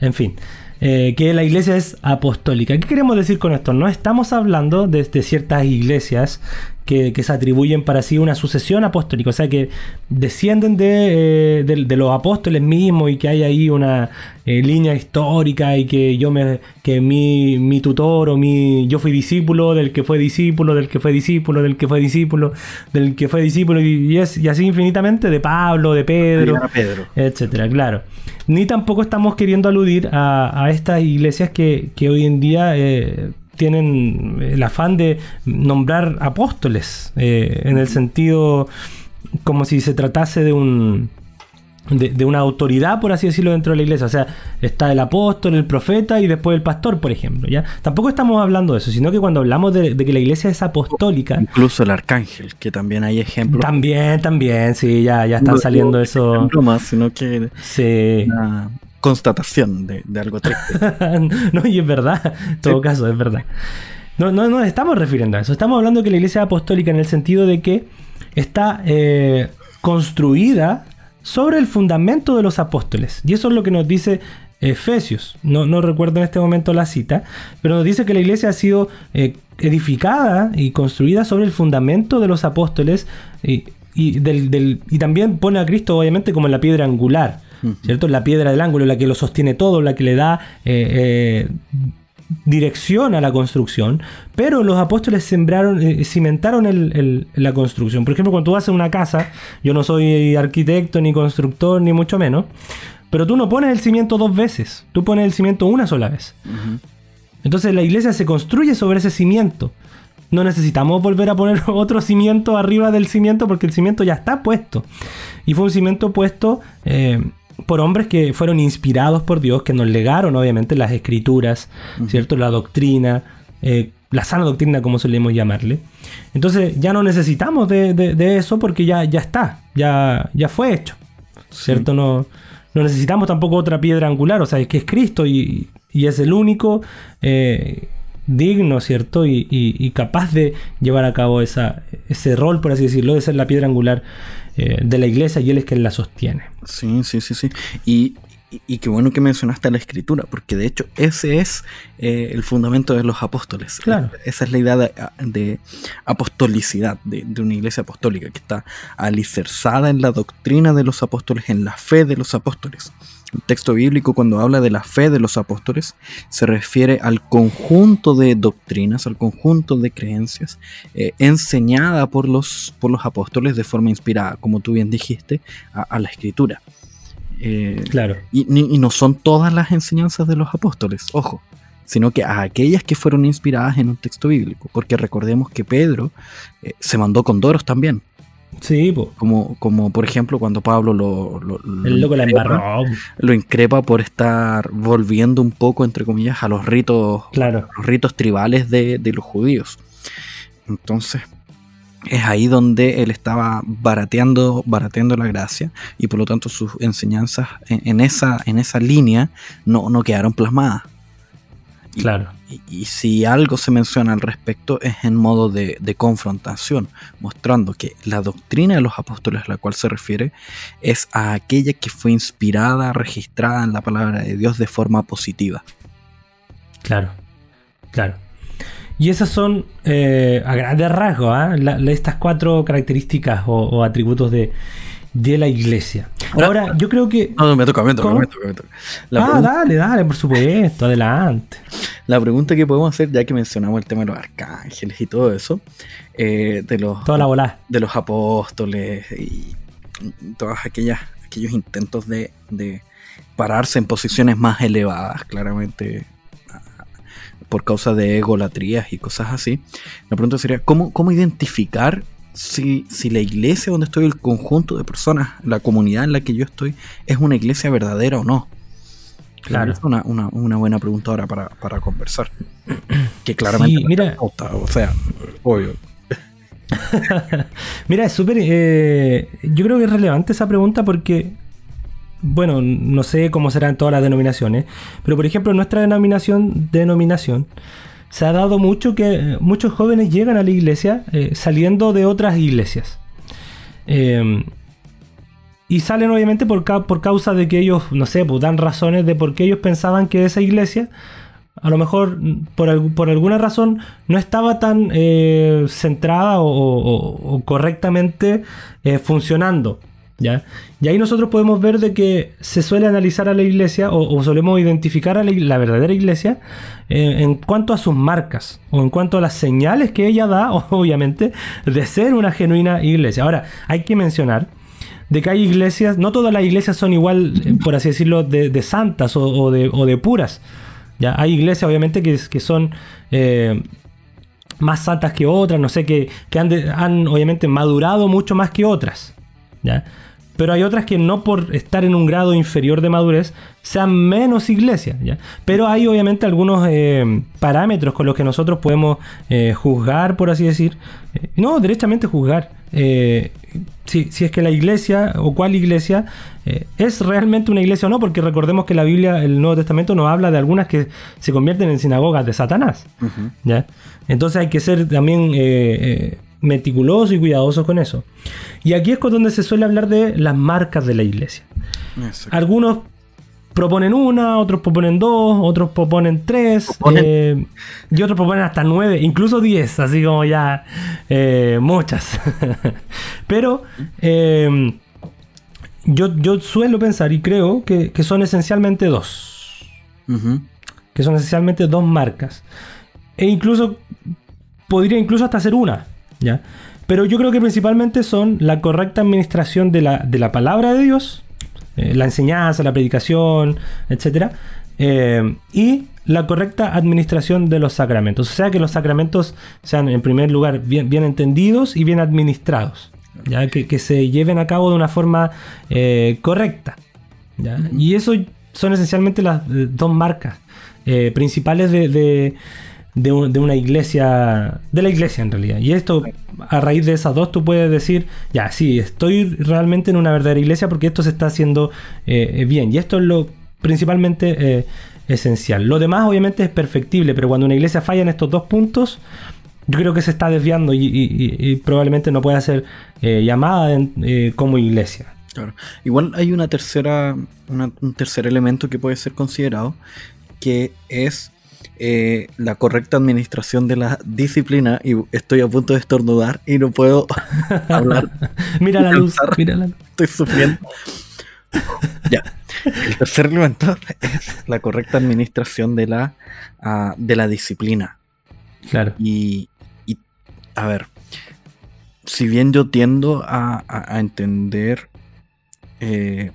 En fin. Eh, que la iglesia es apostólica. ¿Qué queremos decir con esto? No estamos hablando de, de ciertas iglesias que, se atribuyen para sí una sucesión apostólica, o sea que descienden de, eh, los apóstoles mismos y que hay ahí una eh, línea histórica y que yo me que mi, mi, tutor o mi yo fui discípulo del que fue discípulo, del que fue discípulo, del que fue discípulo, del que fue discípulo y, es, y así infinitamente de Pablo, de Pedro, Pedro. etcétera, claro. Ni tampoco estamos queriendo aludir a, estas iglesias que, hoy en día eh, tienen el afán de nombrar apóstoles, eh, en el sentido como si se tratase de un... De, una autoridad, por así decirlo, dentro de la iglesia. O sea, está el apóstol, el profeta y después el pastor, por ejemplo. ¿ya? Tampoco estamos hablando de eso, sino que cuando hablamos de, que la iglesia es apostólica. Incluso el arcángel, que también hay ejemplos. También, también, sí, ya, ya están saliendo eso. No más, sino que. Sí constatación de, algo triste. no, y es verdad, en todo caso, es verdad. No, no, estamos refiriendo a eso, estamos hablando que la iglesia apostólica en el sentido de que está eh, construida sobre el fundamento de los apóstoles. Y eso es lo que nos dice Efesios. No, no recuerdo en este momento la cita, pero nos dice que la iglesia ha sido eh, edificada y construida sobre el fundamento de los apóstoles y, del, y también pone a Cristo obviamente como la piedra angular. ¿Cierto? La piedra del ángulo, la que lo sostiene todo, la que le da eh, eh, dirección a la construcción, pero los apóstoles sembraron, eh, cimentaron la construcción. Por ejemplo, cuando tú a una casa, yo no soy arquitecto ni constructor, ni mucho menos, pero tú no pones el cimiento dos veces, tú pones el cimiento una sola vez. Entonces la iglesia se construye sobre ese cimiento. No necesitamos volver a poner otro cimiento arriba del cimiento porque el cimiento ya está puesto. Y fue un cimiento puesto por hombres que fueron inspirados por Dios, que nos legaron obviamente las escrituras, ¿cierto? La doctrina, eh, la sana doctrina como solemos llamarle. Entonces ya no necesitamos de, eso porque ya, ya está, ya, ya fue hecho, ¿cierto? No, no necesitamos tampoco otra piedra angular, o sea, es que es Cristo y, es el único eh, digno, ¿cierto? Y, capaz de llevar a cabo esa, ese rol, por así decirlo, de ser la piedra angular eh, de la iglesia y él es quien la sostiene. Sí, sí, sí, sí. Y, y, qué bueno que mencionaste la escritura, porque de hecho ese es eh, el fundamento de los apóstoles. Claro. Esa es la idea de, apostolicidad, de, una iglesia apostólica, que está alicerzada en la doctrina de los apóstoles, en la fe de los apóstoles. El texto bíblico cuando habla de la fe de los apóstoles se refiere al conjunto de doctrinas, al conjunto de creencias eh, enseñada por los, por los apóstoles de forma inspirada, como tú bien dijiste, a, la escritura. Eh, claro. Y, no son todas las enseñanzas de los apóstoles, ojo, sino que a aquellas que fueron inspiradas en un texto bíblico, porque recordemos que Pedro eh, se mandó con doros también. Sí, Como, como por ejemplo cuando Pablo lo, lo, El loco la embarró. Lo increpa por estar volviendo un poco, entre comillas, a los ritos, claro. los ritos tribales de, los judíos. Entonces, es ahí donde él estaba barateando, barateando la gracia y por lo tanto sus enseñanzas en, esa, en esa línea no, no quedaron plasmadas. Claro. Y, si algo se menciona al respecto es en modo de, confrontación, mostrando que la doctrina de los apóstoles a la cual se refiere es a aquella que fue inspirada, registrada en la palabra de Dios de forma positiva. Claro, claro. Y esas son, eh, a grandes rasgos, ¿ah? estas cuatro características o atributos de, de la iglesia. Ahora, yo creo que. No, no, me toca, me toca, me toca, ah, dale, dale, por supuesto, adelante. La pregunta que podemos hacer, ya que mencionamos el tema de los arcángeles y todo eso, eh, de los. Toda la bola. De los apóstoles y todas aquellas aquellos intentos de, de pararse en posiciones más elevadas, claramente por causa de egolatrías y cosas así. La pregunta sería, ¿cómo, cómo identificar si, la iglesia donde estoy, el conjunto de personas, la comunidad en la que yo estoy, es una iglesia verdadera o no. Claro. Es una, buena pregunta ahora para, conversar. Que claramente. mira. o sea, obvio. Mira, es súper... Eh, yo creo que es relevante esa pregunta porque, bueno, no sé cómo serán todas las denominaciones, pero por ejemplo, nuestra denominación, denominación se ha dado mucho que muchos jóvenes llegan a la iglesia eh, saliendo de otras iglesias. Em, y salen obviamente por, por causa de que ellos, no sé, pues dan razones de por qué ellos pensaban que esa iglesia a lo mejor por, por alguna razón no estaba tan eh, centrada o, correctamente eh, funcionando. ¿Ya? Y ahí nosotros podemos ver de que se suele analizar a la iglesia o, solemos identificar a la, verdadera iglesia eh, en cuanto a sus marcas o en cuanto a las señales que ella da, obviamente, de ser una genuina iglesia. Ahora, hay que mencionar de que hay iglesias, no todas las iglesias son igual, por así decirlo, de, santas o, de, de puras. ¿ya? Hay iglesias obviamente que, que son eh, más santas que otras, no sé, que, han, obviamente madurado mucho más que otras. ¿ya? Pero hay otras que no por estar en un grado inferior de madurez sean menos iglesias. ¿ya? Pero hay obviamente algunos eh, parámetros con los que nosotros podemos eh, juzgar, por así decir. no, derechamente juzgar si, es que la iglesia o cuál iglesia eh, es realmente una iglesia o no, porque recordemos que la Biblia, el Nuevo Testamento, nos habla de algunas que se convierten en sinagogas de Satanás. ¿ya? Entonces hay que ser también eh, eh, meticuloso y cuidadoso con eso. Y aquí es donde se suele hablar de las marcas de la iglesia. Algunos proponen una, otros proponen dos, otros proponen tres, eh, y otros proponen hasta nueve, incluso diez, así como ya eh, muchas. Pero eh, yo, yo, suelo pensar y creo que, son esencialmente dos. Que son esencialmente dos marcas. E incluso podría incluso hasta ser una. ¿Ya? Pero yo creo que principalmente son la correcta administración de la, de la palabra de Dios eh, la enseñanza, la predicación, etc. Eh, y la correcta administración de los sacramentos. O sea, que los sacramentos sean, en primer lugar, bien, bien entendidos y bien administrados. ¿ya? Que, se lleven a cabo de una forma eh, correcta. Y eso son esencialmente las dos marcas principales de de, una iglesia, de la iglesia en realidad. Y esto, a raíz de esas dos, tú puedes decir, ya, sí, estoy realmente en una verdadera iglesia porque esto se está haciendo eh, bien. Y esto es lo principalmente eh, esencial. Lo demás obviamente es perfectible, pero cuando una iglesia falla en estos dos puntos, yo creo que se está desviando y, probablemente no pueda ser eh, llamada como iglesia. Claro. Igual hay una tercera, un tercer elemento que puede ser considerado, que es eh, la correcta administración de la disciplina y estoy a punto de estornudar y no puedo hablar. mira la luz, mira la luz. Estoy sufriendo. ya. El tercer elemento es la correcta administración de la, ah, de la disciplina. Claro. Y, a ver, si bien yo tiendo a, entender eh,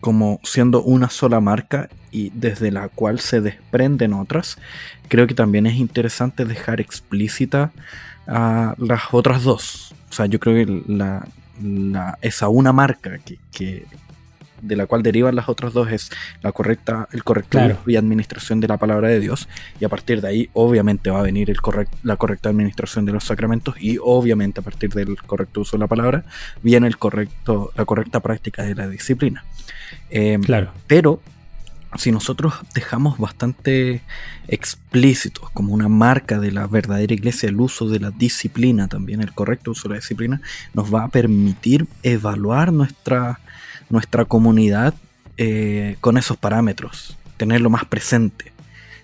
como siendo una sola marca y desde la cual se desprenden otras, creo que también es interesante dejar explícita a las otras dos. O sea, yo creo que la, esa una marca que, de la cual derivan las otras dos es la correcta, el correcto y administración de la palabra de Dios. Y a partir de ahí, obviamente, va a venir el la correcta administración de los sacramentos. Y obviamente, a partir del correcto uso de la palabra, viene el correcto, la correcta práctica de la disciplina. Em, claro. Pero si nosotros dejamos bastante explícitos como una marca de la verdadera iglesia el uso de la disciplina, también el correcto uso de la disciplina, nos va a permitir evaluar nuestra, nuestra comunidad eh, con esos parámetros, tenerlo más presente.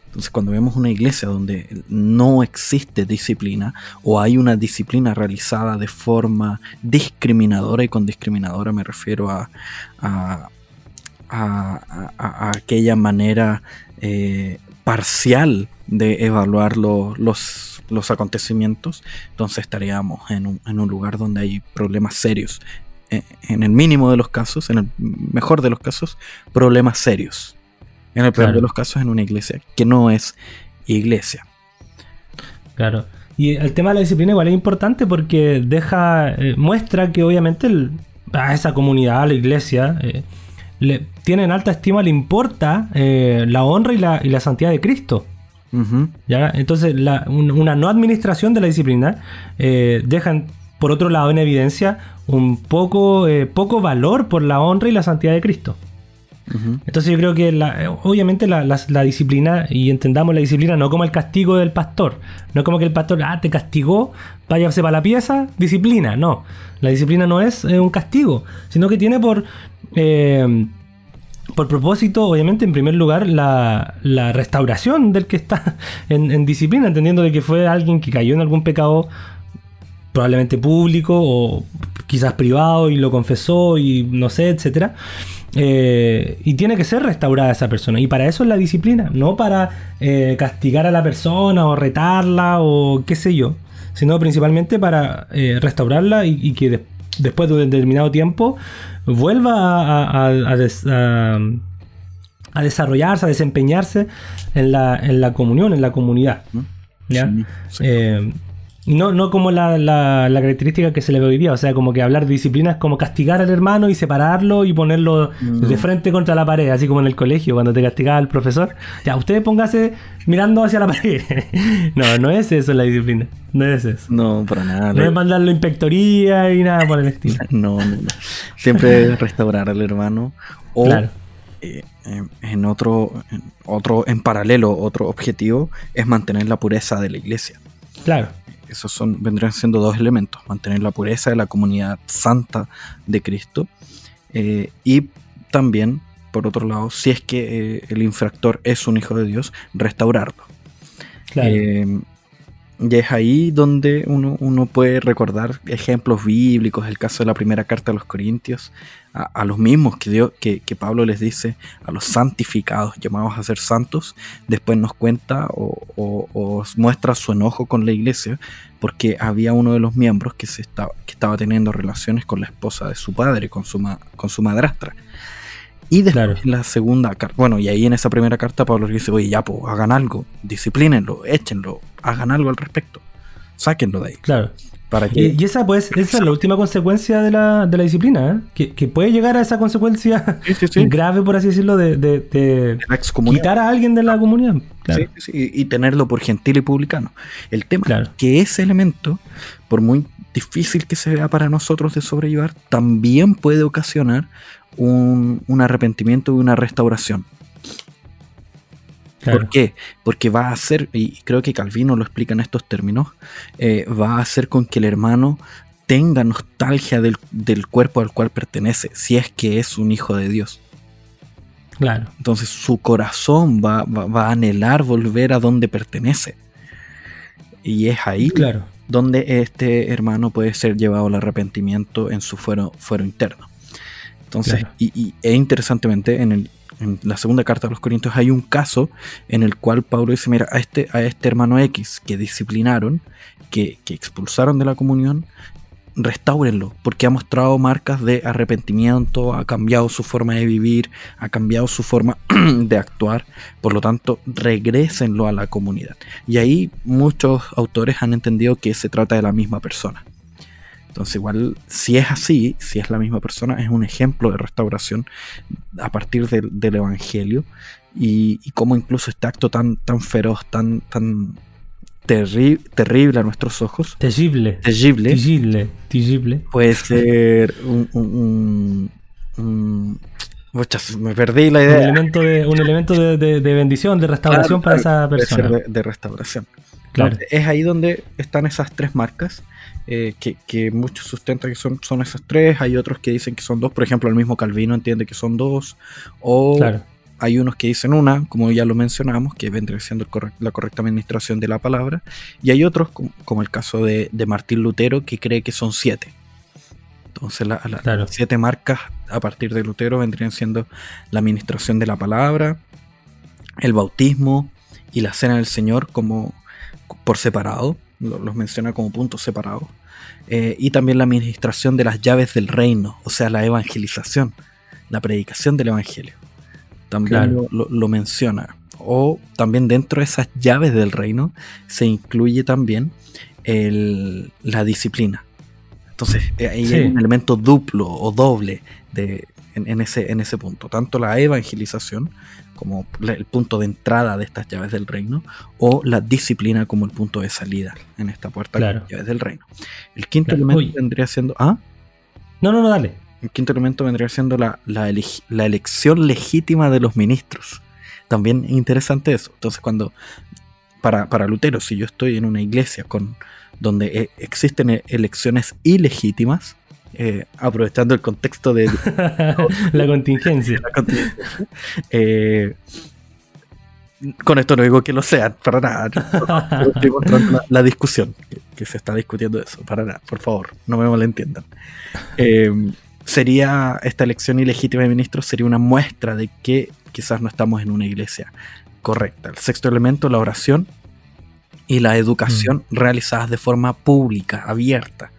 Entonces cuando vemos una iglesia donde no existe disciplina o hay una disciplina realizada de forma discriminadora, y con discriminadora me refiero a a, aquella manera eh, parcial de evaluar los, los, acontecimientos, entonces estaríamos en un, en un, lugar donde hay problemas serios. Eh, en el mínimo de los casos, en el mejor de los casos, problemas serios. En el peor de los casos, en una iglesia que no es iglesia. Claro. Y el tema de la disciplina igual es importante porque deja, eh, muestra que obviamente a esa comunidad, a la iglesia, le tienen alta estima, le importa eh, la honra y la, y la, santidad de Cristo. ¿ya? Entonces, una no administración de la disciplina eh, dejan, por otro lado, en evidencia un poco, eh, poco valor por la honra y la santidad de Cristo. Entonces yo creo que obviamente la, disciplina, y entendamos la disciplina no como el castigo del pastor, no como que el pastor, ah, te castigó, váyase para la pieza, disciplina, no. La disciplina no es un castigo, sino que tiene por... Eh, por propósito, obviamente, en primer lugar, la, restauración del que está en, disciplina, entendiendo de que fue alguien que cayó en algún pecado probablemente público o quizás privado y lo confesó y no sé, etcétera. Eh, y tiene que ser restaurada esa persona. Y para eso es la disciplina, no para eh, castigar a la persona o retarla o qué sé yo, sino principalmente para restaurarla y, que después de un determinado tiempo vuelva a, desarrollarse, a desempeñarse en la, comunión, en la comunidad. ¿ya? Eh, no, no como la, característica que se le ve hoy día, o sea, como que hablar de disciplina es como castigar al hermano y separarlo y ponerlo de frente contra la pared, así como en el colegio cuando te castigaba el profesor. Ya, usted póngase mirando hacia la pared. no, no es eso la disciplina. No es eso. No, para nada. No es mandarlo a inspectoría y nada por el estilo. No, no, Siempre restaurar al hermano. O claro. Eh, en otro, en otro, en paralelo, otro objetivo es mantener la pureza de la iglesia. Claro esos son, vendrían siendo dos elementos, mantener la pureza de la comunidad santa de Cristo eh, y también, por otro lado, si es que eh, el infractor es un hijo de Dios, restaurarlo. Eh, y es ahí donde uno, puede recordar ejemplos bíblicos, el caso de la primera carta a los Corintios, a, los mismos que, Dios, que, Pablo les dice, a los santificados, llamados a ser santos, después nos cuenta o, muestra su enojo con la iglesia porque había uno de los miembros que, se estaba, que estaba teniendo relaciones con la esposa de su padre, con su, con su madrastra. Y después la segunda carta, bueno, y ahí en esa primera carta Pablo dice, oye, ya, pues hagan algo, disciplínenlo, échenlo, hagan algo al respecto, sáquenlo de ahí. Claro. Para que... y, esa pues, esa es la última consecuencia de la, de la disciplina, ¿eh? que, puede llegar a esa consecuencia grave, por así decirlo, de, de, quitar a alguien de la comunidad. Sí, y tenerlo por gentil y publicano. El tema es que ese elemento, por muy difícil que se vea para nosotros de sobrellevar, también puede ocasionar un, arrepentimiento y una restauración. ¿Por qué? Porque va a hacer, y creo que Calvino lo explica en estos términos, eh, va a hacer con que el hermano tenga nostalgia del, cuerpo al cual pertenece, si es que es un hijo de Dios. Claro. Entonces su corazón va, a anhelar volver a donde pertenece. Y es ahí claro. donde este hermano puede ser llevado al arrepentimiento en su fuero, fuero interno. Entonces, y, e interesantemente, en, el, la segunda carta de los Corintios hay un caso en el cual Pablo dice, mira, a este, a este hermano X que disciplinaron, que, expulsaron de la comunión, restáurenlo, porque ha mostrado marcas de arrepentimiento, ha cambiado su forma de vivir, ha cambiado su forma de actuar, por lo tanto, regrésenlo a la comunidad. Y ahí muchos autores han entendido que se trata de la misma persona. Entonces, igual, si es así, si es la misma persona, es un ejemplo de restauración a partir del, Evangelio y, cómo incluso este acto tan, tan feroz, tan, tan terrible a nuestros ojos. Terrible. Terrible. Terrible. Terrible. Puede ser un, me perdí la idea. Un elemento de, un elemento de, bendición, de restauración para esa persona. De, restauración. Claro. Es ahí donde están esas tres marcas eh, que, muchos sustentan que son, son esas tres, hay otros que dicen que son dos, por ejemplo, el mismo Calvino entiende que son dos, o hay unos que dicen una, como ya lo mencionamos, que vendría siendo la correcta administración de la palabra, y hay otros, como, el caso de, Martín Lutero, que cree que son siete. Entonces, las siete marcas a partir de Lutero vendrían siendo la administración de la palabra, el bautismo y la cena del Señor como por separado, los menciona como puntos separados. Eh, y también la administración de las llaves del reino, o sea, la evangelización, la predicación del evangelio. También lo, menciona. O también dentro de esas llaves del reino se incluye también la disciplina. Entonces, eh, hay un elemento duplo o doble de en, ese, en ese punto, tanto la evangelización como el punto de entrada de estas llaves del reino, o la disciplina como el punto de salida en esta puerta de llaves del reino. El quinto elemento vendría siendo... ¿Ah? No, no, no, dale. El quinto elemento vendría siendo la, la, elección legítima de los ministros. También interesante eso. Entonces, cuando para, para Lutero, si yo estoy en una iglesia con donde eh, existen e-, elecciones ilegítimas, eh, aprovechando el contexto de la contingencia. Eh, con esto no digo que lo sean, para nada. Estoy mostrando la, discusión que, se está discutiendo eso, para nada, por favor, no me malentiendan. sería esta elección ilegítima de ministros sería una muestra de que quizás no estamos en una iglesia correcta. El sexto elemento, la oración y la educación mm. realizadas de forma pública, abierta,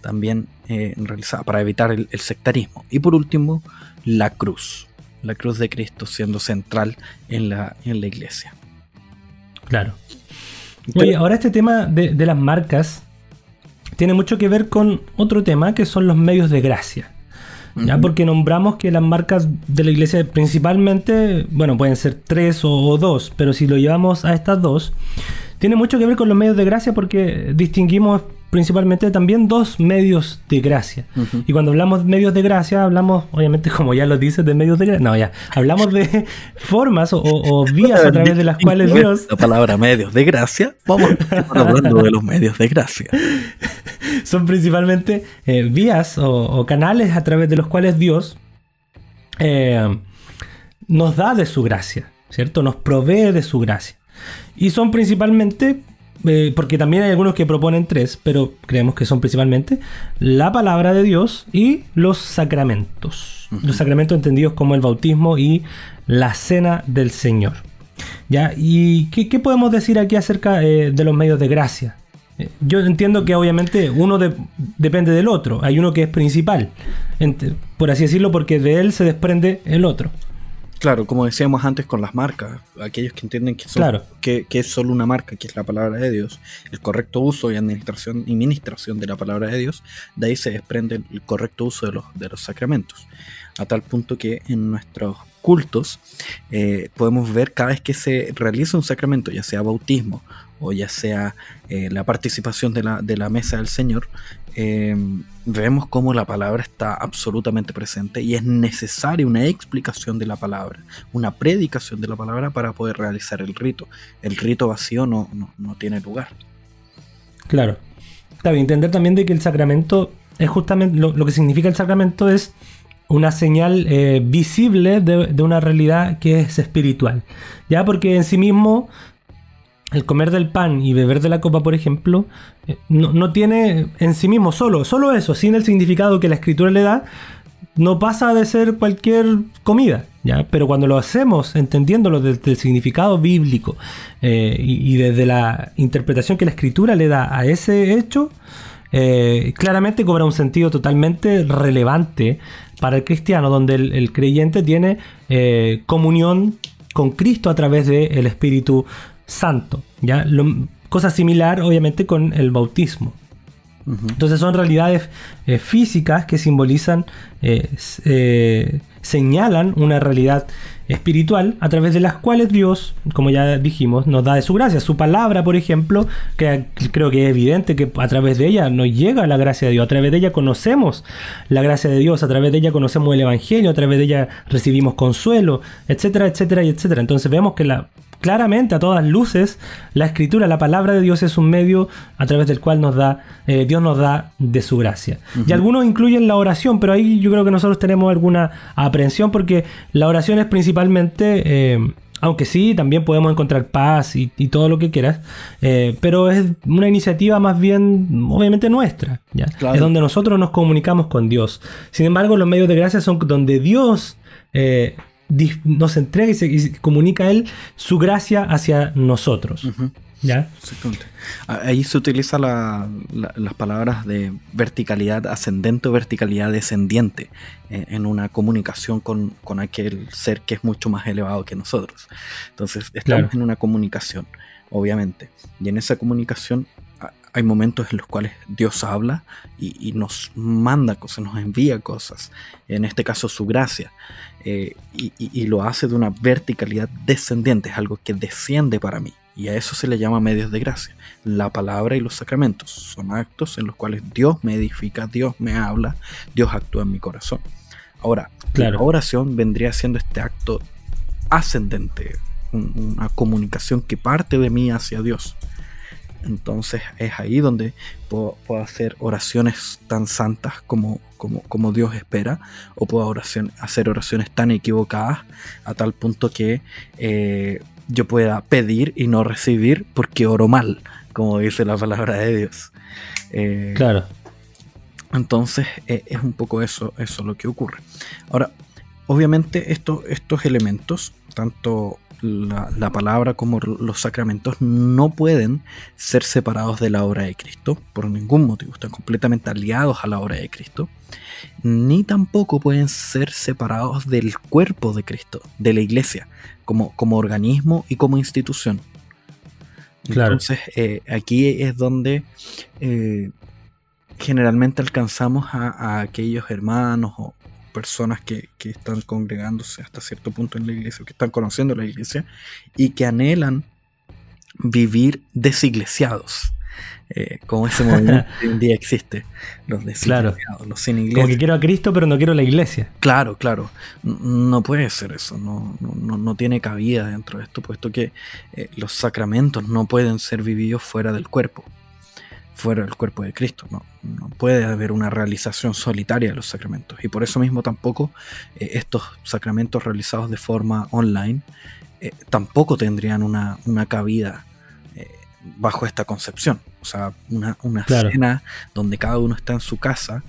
también eh, realizada para evitar el, sectarismo. Y por último, la cruz, la cruz de Cristo siendo central en la, en la iglesia. Claro. Oye, ahora este tema de, de las marcas tiene mucho que ver con otro tema que son los medios de gracia. ¿ya? Porque nombramos que las marcas de la iglesia principalmente, bueno, pueden ser tres o, dos, pero si lo llevamos a estas dos, tiene mucho que ver con los medios de gracia porque distinguimos principalmente también dos medios de gracia. Y cuando hablamos de medios de gracia, hablamos, obviamente, como ya lo dices, de medios de gracia. No, ya, hablamos de formas o, vías a través de las cuales Dios. La palabra medios de gracia, vamos hablando de los medios de gracia. Son principalmente eh, vías o, canales a través de los cuales Dios eh, nos da de su gracia, ¿cierto? Nos provee de su gracia. Y son principalmente eh, porque también hay algunos que proponen tres, pero creemos que son principalmente la palabra de Dios y los sacramentos. Los sacramentos entendidos como el bautismo y la cena del Señor. ¿Ya? ¿Y qué, podemos decir aquí acerca eh, de los medios de gracia? Eh, yo entiendo que obviamente uno depende del otro. Hay uno que es principal, por así decirlo, porque de él se desprende el otro. Claro, como decíamos antes con las marcas, aquellos que entienden que, que, es solo una marca, que es la palabra de Dios, el correcto uso y administración y ministración de la palabra de Dios, de ahí se desprende el correcto uso de los, de los sacramentos. A tal punto que en nuestros cultos eh, podemos ver cada vez que se realiza un sacramento, ya sea bautismo o ya sea eh, la participación de la, de la, mesa del Señor, eh, vemos cómo la palabra está absolutamente presente y es necesaria una explicación de la palabra, una predicación de la palabra para poder realizar el rito. El rito vacío no, no, tiene lugar. Claro. Bien, entender también de que el sacramento es justamente lo, que significa el sacramento es una señal eh, visible de, de, una realidad que es espiritual. Ya porque en sí mismo el comer del pan y beber de la copa, por ejemplo, eh, no, tiene en sí mismo solo, solo eso, sin el significado que la escritura le da, no pasa de ser cualquier comida, ¿ya? Pero cuando lo hacemos entendiéndolo desde el significado bíblico eh, y, desde la interpretación que la escritura le da a ese hecho, eh, claramente cobra un sentido totalmente relevante para el cristiano, donde el, creyente tiene comunión con Cristo a través del Espíritu santo. ¿ya? cosa similar, obviamente, con el bautismo. Entonces son realidades eh, físicas que simbolizan, eh, eh, señalan una realidad espiritual a través de las cuales Dios, como ya dijimos, nos da de su gracia. Su palabra, por ejemplo, que creo que es evidente que a través de ella nos llega la gracia de Dios, a través de ella conocemos la gracia de Dios, a través de ella conocemos el Evangelio, a través de ella recibimos consuelo, etcétera, etcétera, y etcétera. Entonces vemos que la claramente a todas luces, la escritura, la palabra de Dios es un medio a través del cual nos da, eh, Dios nos da de su gracia. Y algunos incluyen la oración, pero ahí yo creo que nosotros tenemos alguna aprehensión porque la oración es principalmente... Eh, aunque sí, también podemos encontrar paz y, todo lo que quieras, eh, pero es una iniciativa más bien, obviamente, nuestra. ¿ya? Es donde nosotros nos comunicamos con Dios. Sin embargo, los medios de gracia son donde Dios nos entrega y se, comunica Él su gracia hacia nosotros. ¿Ya? Ahí se utiliza las palabras de verticalidad ascendente o verticalidad descendiente eh, en una comunicación con, aquel ser que es mucho más elevado que nosotros. Entonces, estamos en una comunicación, obviamente. Y en esa comunicación hay momentos en los cuales Dios habla y, nos manda cosas, nos envía cosas, en este caso su gracia, eh, y, lo hace de una verticalidad descendiente, es algo que desciende para mí, y a eso se le llama medios de gracia. La palabra y los sacramentos son actos en los cuales Dios me edifica, Dios me habla, Dios actúa en mi corazón. Ahora, la oración vendría siendo este acto ascendente, una comunicación que parte de mí hacia Dios. Entonces es ahí donde puedo, hacer oraciones tan santas como, como, como Dios espera, o puedo hacer oraciones tan equivocadas a tal punto que eh, yo pueda pedir y no recibir porque oro mal, como dice la palabra de Dios. Eh, claro. Entonces eh, es un poco eso, eso lo que ocurre. Ahora, obviamente estos elementos, tanto la, palabra como los sacramentos no pueden ser separados de la obra de Cristo por ningún motivo, están completamente aliados a la obra de Cristo, ni tampoco pueden ser separados del cuerpo de Cristo, de la iglesia, como, como organismo y como institución. Entonces, eh, aquí es donde eh, generalmente alcanzamos a, a, aquellos hermanos o, personas que, están congregándose hasta cierto punto en la iglesia, que están conociendo la iglesia y que anhelan vivir desiglesiados. Eh, como ese movimiento hoy en día existe, los desiglesiados, los sin iglesia. Como que quiero a Cristo, pero no quiero la iglesia. Claro, claro. No puede ser eso, no, no, tiene cabida dentro de esto, puesto que eh, los sacramentos no pueden ser vividos fuera del cuerpo fuera del cuerpo de Cristo. No, no puede haber una realización solitaria de los sacramentos. Y por eso mismo tampoco eh, estos sacramentos realizados de forma online eh, tampoco tendrían una, cabida eh, bajo esta concepción. O sea, una, una cena donde cada uno está en su casa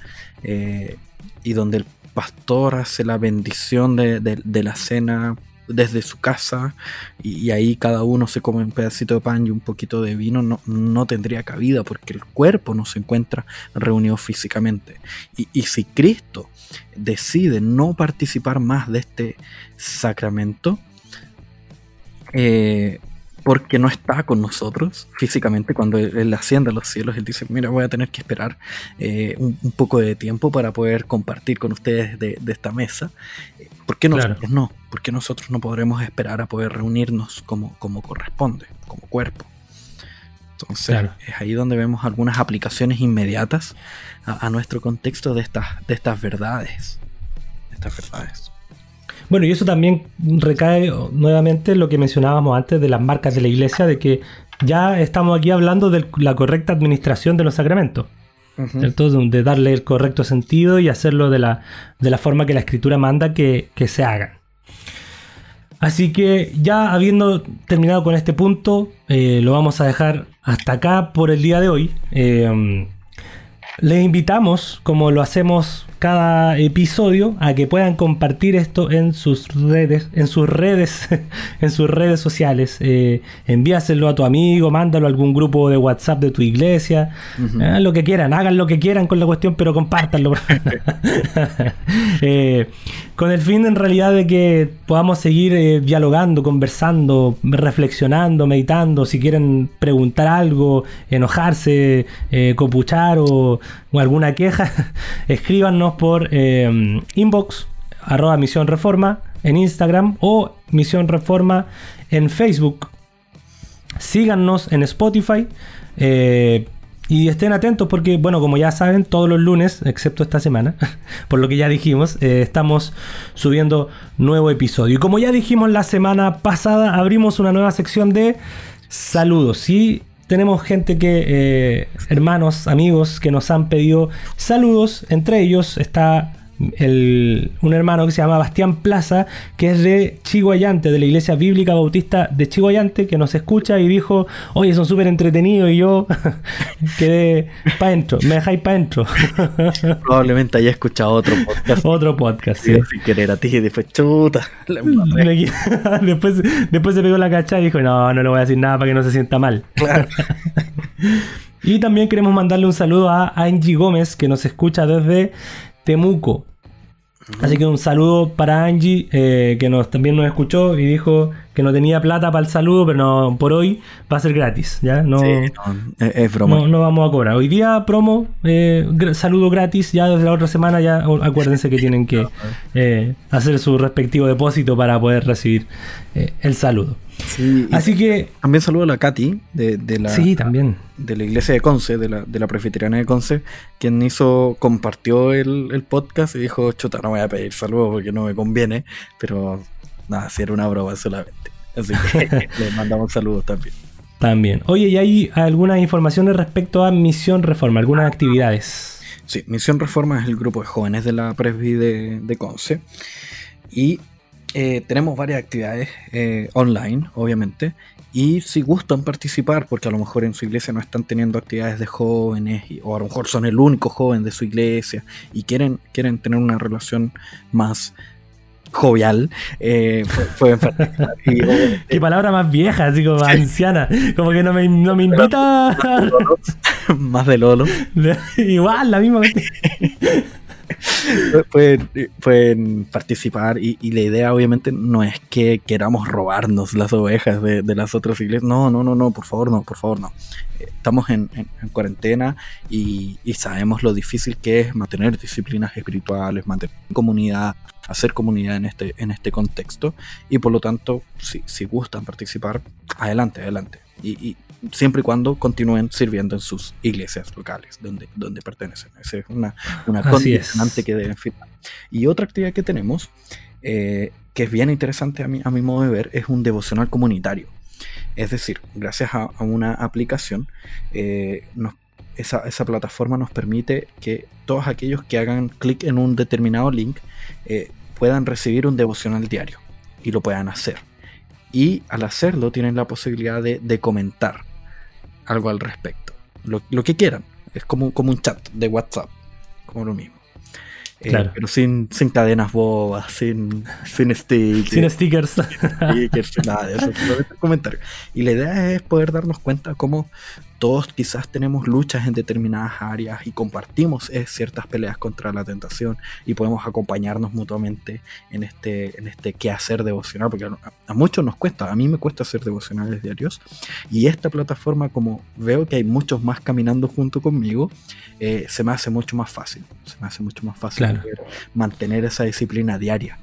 y donde el pastor hace la bendición de, de la cena desde su casa y, ahí cada uno se come un pedacito de pan y un poquito de vino, no, no tendría cabida porque el cuerpo no se encuentra reunido físicamente. Y, y si Cristo decide no participar más de este sacramento, eh, porque no está con nosotros físicamente. Cuando Él asciende a los cielos, Él dice, mira, voy a tener que esperar eh, un, poco de tiempo para poder compartir con ustedes de, esta mesa. ¿Por qué nosotros no? ¿Por qué nosotros no podremos esperar a poder reunirnos como, como corresponde, como cuerpo? Entonces es ahí donde vemos algunas aplicaciones inmediatas a, a nuestro contexto de estas, de estas verdades. De estas verdades. Bueno, y eso también recae nuevamente en lo que mencionábamos antes de las marcas de la iglesia, de que ya estamos aquí hablando de la correcta administración de los sacramentos. De darle el correcto sentido y hacerlo de la, de la forma que la escritura manda que, se hagan. Así que ya habiendo terminado con este punto, eh, lo vamos a dejar hasta acá por el día de hoy. Eh, les invitamos, como lo hacemos cada episodio a que puedan compartir esto en sus redes, en sus redes, en sus redes sociales. Eh, envíaselo a tu amigo, mándalo a algún grupo de WhatsApp de tu iglesia, eh, lo que quieran, hagan lo que quieran con la cuestión, pero compártanlo. eh, con el fin en realidad de que podamos seguir eh, dialogando, conversando, reflexionando, meditando, si quieren preguntar algo, enojarse, copuchar o, alguna queja, escríbanos por eh, inbox arroba misión reforma en Instagram o misión reforma en Facebook. Síganos en Spotify. Y estén atentos porque, bueno, como ya saben, todos los lunes, excepto esta semana, por lo que ya dijimos, eh, estamos subiendo nuevo episodio. Y como ya dijimos la semana pasada, abrimos una nueva sección de saludos. Y tenemos gente que, eh, hermanos, amigos, que nos han pedido saludos. Entre ellos está un hermano que se llama Bastián Plaza, que es de Chihuayante, de la Iglesia Bíblica Bautista de Chihuayante, que nos escucha y dijo, oye, son súper entretenidos y yo quedé para adentro, me dejáis para adentro. Probablemente haya escuchado otro podcast. otro podcast, sí. Sin querer a ti y después chuta. después, después se pegó la cacha y dijo, no, no le voy a decir nada para que no se sienta mal. y también queremos mandarle un saludo a Angie Gómez, que nos escucha desde Temuco. Así que un saludo para Angie, eh, que nos, también nos escuchó y dijo que no tenía plata para el saludo, pero no, por hoy va a ser gratis, ¿ya? No, es, broma. No, vamos a cobrar. Hoy día promo, eh, saludo gratis, ya desde la otra semana ya acuérdense que tienen que eh, hacer su respectivo depósito para poder recibir el saludo. Así que. También saludo a la Katy de, la. Sí, también. De la iglesia de Conce, de la, de la presbiteriana de Conce, quien hizo, compartió el, podcast y dijo: Chuta, no voy a pedir saludos porque no me conviene, pero nada, si era una broma solamente. Así que le mandamos saludos también. También. Oye, ¿y hay algunas informaciones respecto a Misión Reforma? ¿Algunas actividades? Sí, Misión Reforma es el grupo de jóvenes de la Presbi de, de Conce. Y eh, tenemos varias actividades eh, online, obviamente, y si gustan participar, porque a lo mejor en su iglesia no están teniendo actividades de jóvenes, o a lo mejor son el único joven de su iglesia, y quieren, quieren tener una relación más jovial, eh, pueden participar. Qué palabra más vieja, así como anciana, como que no me, no me invita... más de Lolo. Igual, la misma pueden, pueden, participar y, la idea obviamente no es que queramos robarnos las ovejas de, las otras iglesias. No, no, no, no, por favor, no, por favor, no. Estamos en, cuarentena y, sabemos lo difícil que es mantener disciplinas espirituales, mantener comunidad, hacer comunidad en este, en este contexto. Y por lo tanto, si, si gustan participar, adelante, adelante. y siempre y cuando continúen sirviendo en sus iglesias locales donde, donde pertenecen. Esa es una, una condicionante que deben firmar. Y otra actividad que tenemos, eh, que es bien interesante a mi, a mi modo de ver, es un devocional comunitario. Es decir, gracias a, una aplicación, eh, esa, esa, plataforma nos permite que todos aquellos que hagan clic en un determinado link eh, puedan recibir un devocional diario y lo puedan hacer. Y al hacerlo tienen la posibilidad de, de comentar algo al respecto. Lo, que quieran. Es como, como un chat de WhatsApp. Como lo mismo. Eh, pero sin, sin cadenas bobas, sin, sin stickers. Sin stickers. stickers, nada de eso. Y la idea es poder darnos cuenta cómo todos quizás tenemos luchas en determinadas áreas y compartimos eh, ciertas peleas contra la tentación y podemos acompañarnos mutuamente en este, en este quehacer devocional, porque a, muchos nos cuesta, a mí me cuesta hacer devocionales diarios y esta plataforma como veo que hay muchos más caminando junto conmigo, eh, se me hace mucho más fácil, se me hace mucho más fácil mantener esa disciplina diaria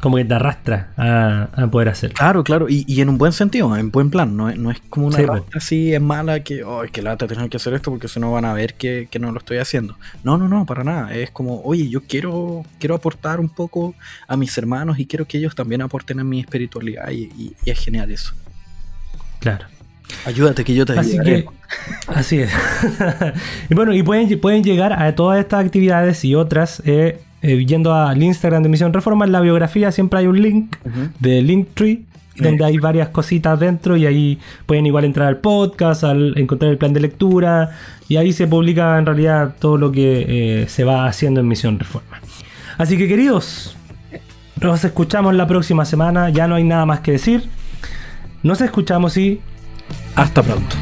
como que te arrastra a, poder hacer. Claro, claro, y, en un buen sentido, en buen plan, no, no es como una arrastra así, es mala, que, oh, es que lata tener que hacer esto porque si no van a ver que, no lo estoy haciendo. No, no, no, para nada, es como, oye, yo quiero, quiero aportar un poco a mis hermanos y quiero que ellos también aporten a mi espiritualidad y, es genial eso. Claro. Ayúdate que yo te Así que, así es. y bueno, y pueden, pueden llegar a todas estas actividades y otras eh, eh, yendo al Instagram de Misión Reforma, en la biografía siempre hay un link de Linktree donde hay varias cositas dentro y ahí pueden igual entrar al podcast, al encontrar el plan de lectura y ahí se publica en realidad todo lo que eh, se va haciendo en Misión Reforma. Así que queridos, nos escuchamos la próxima semana, ya no hay nada más que decir. Nos escuchamos y hasta pronto.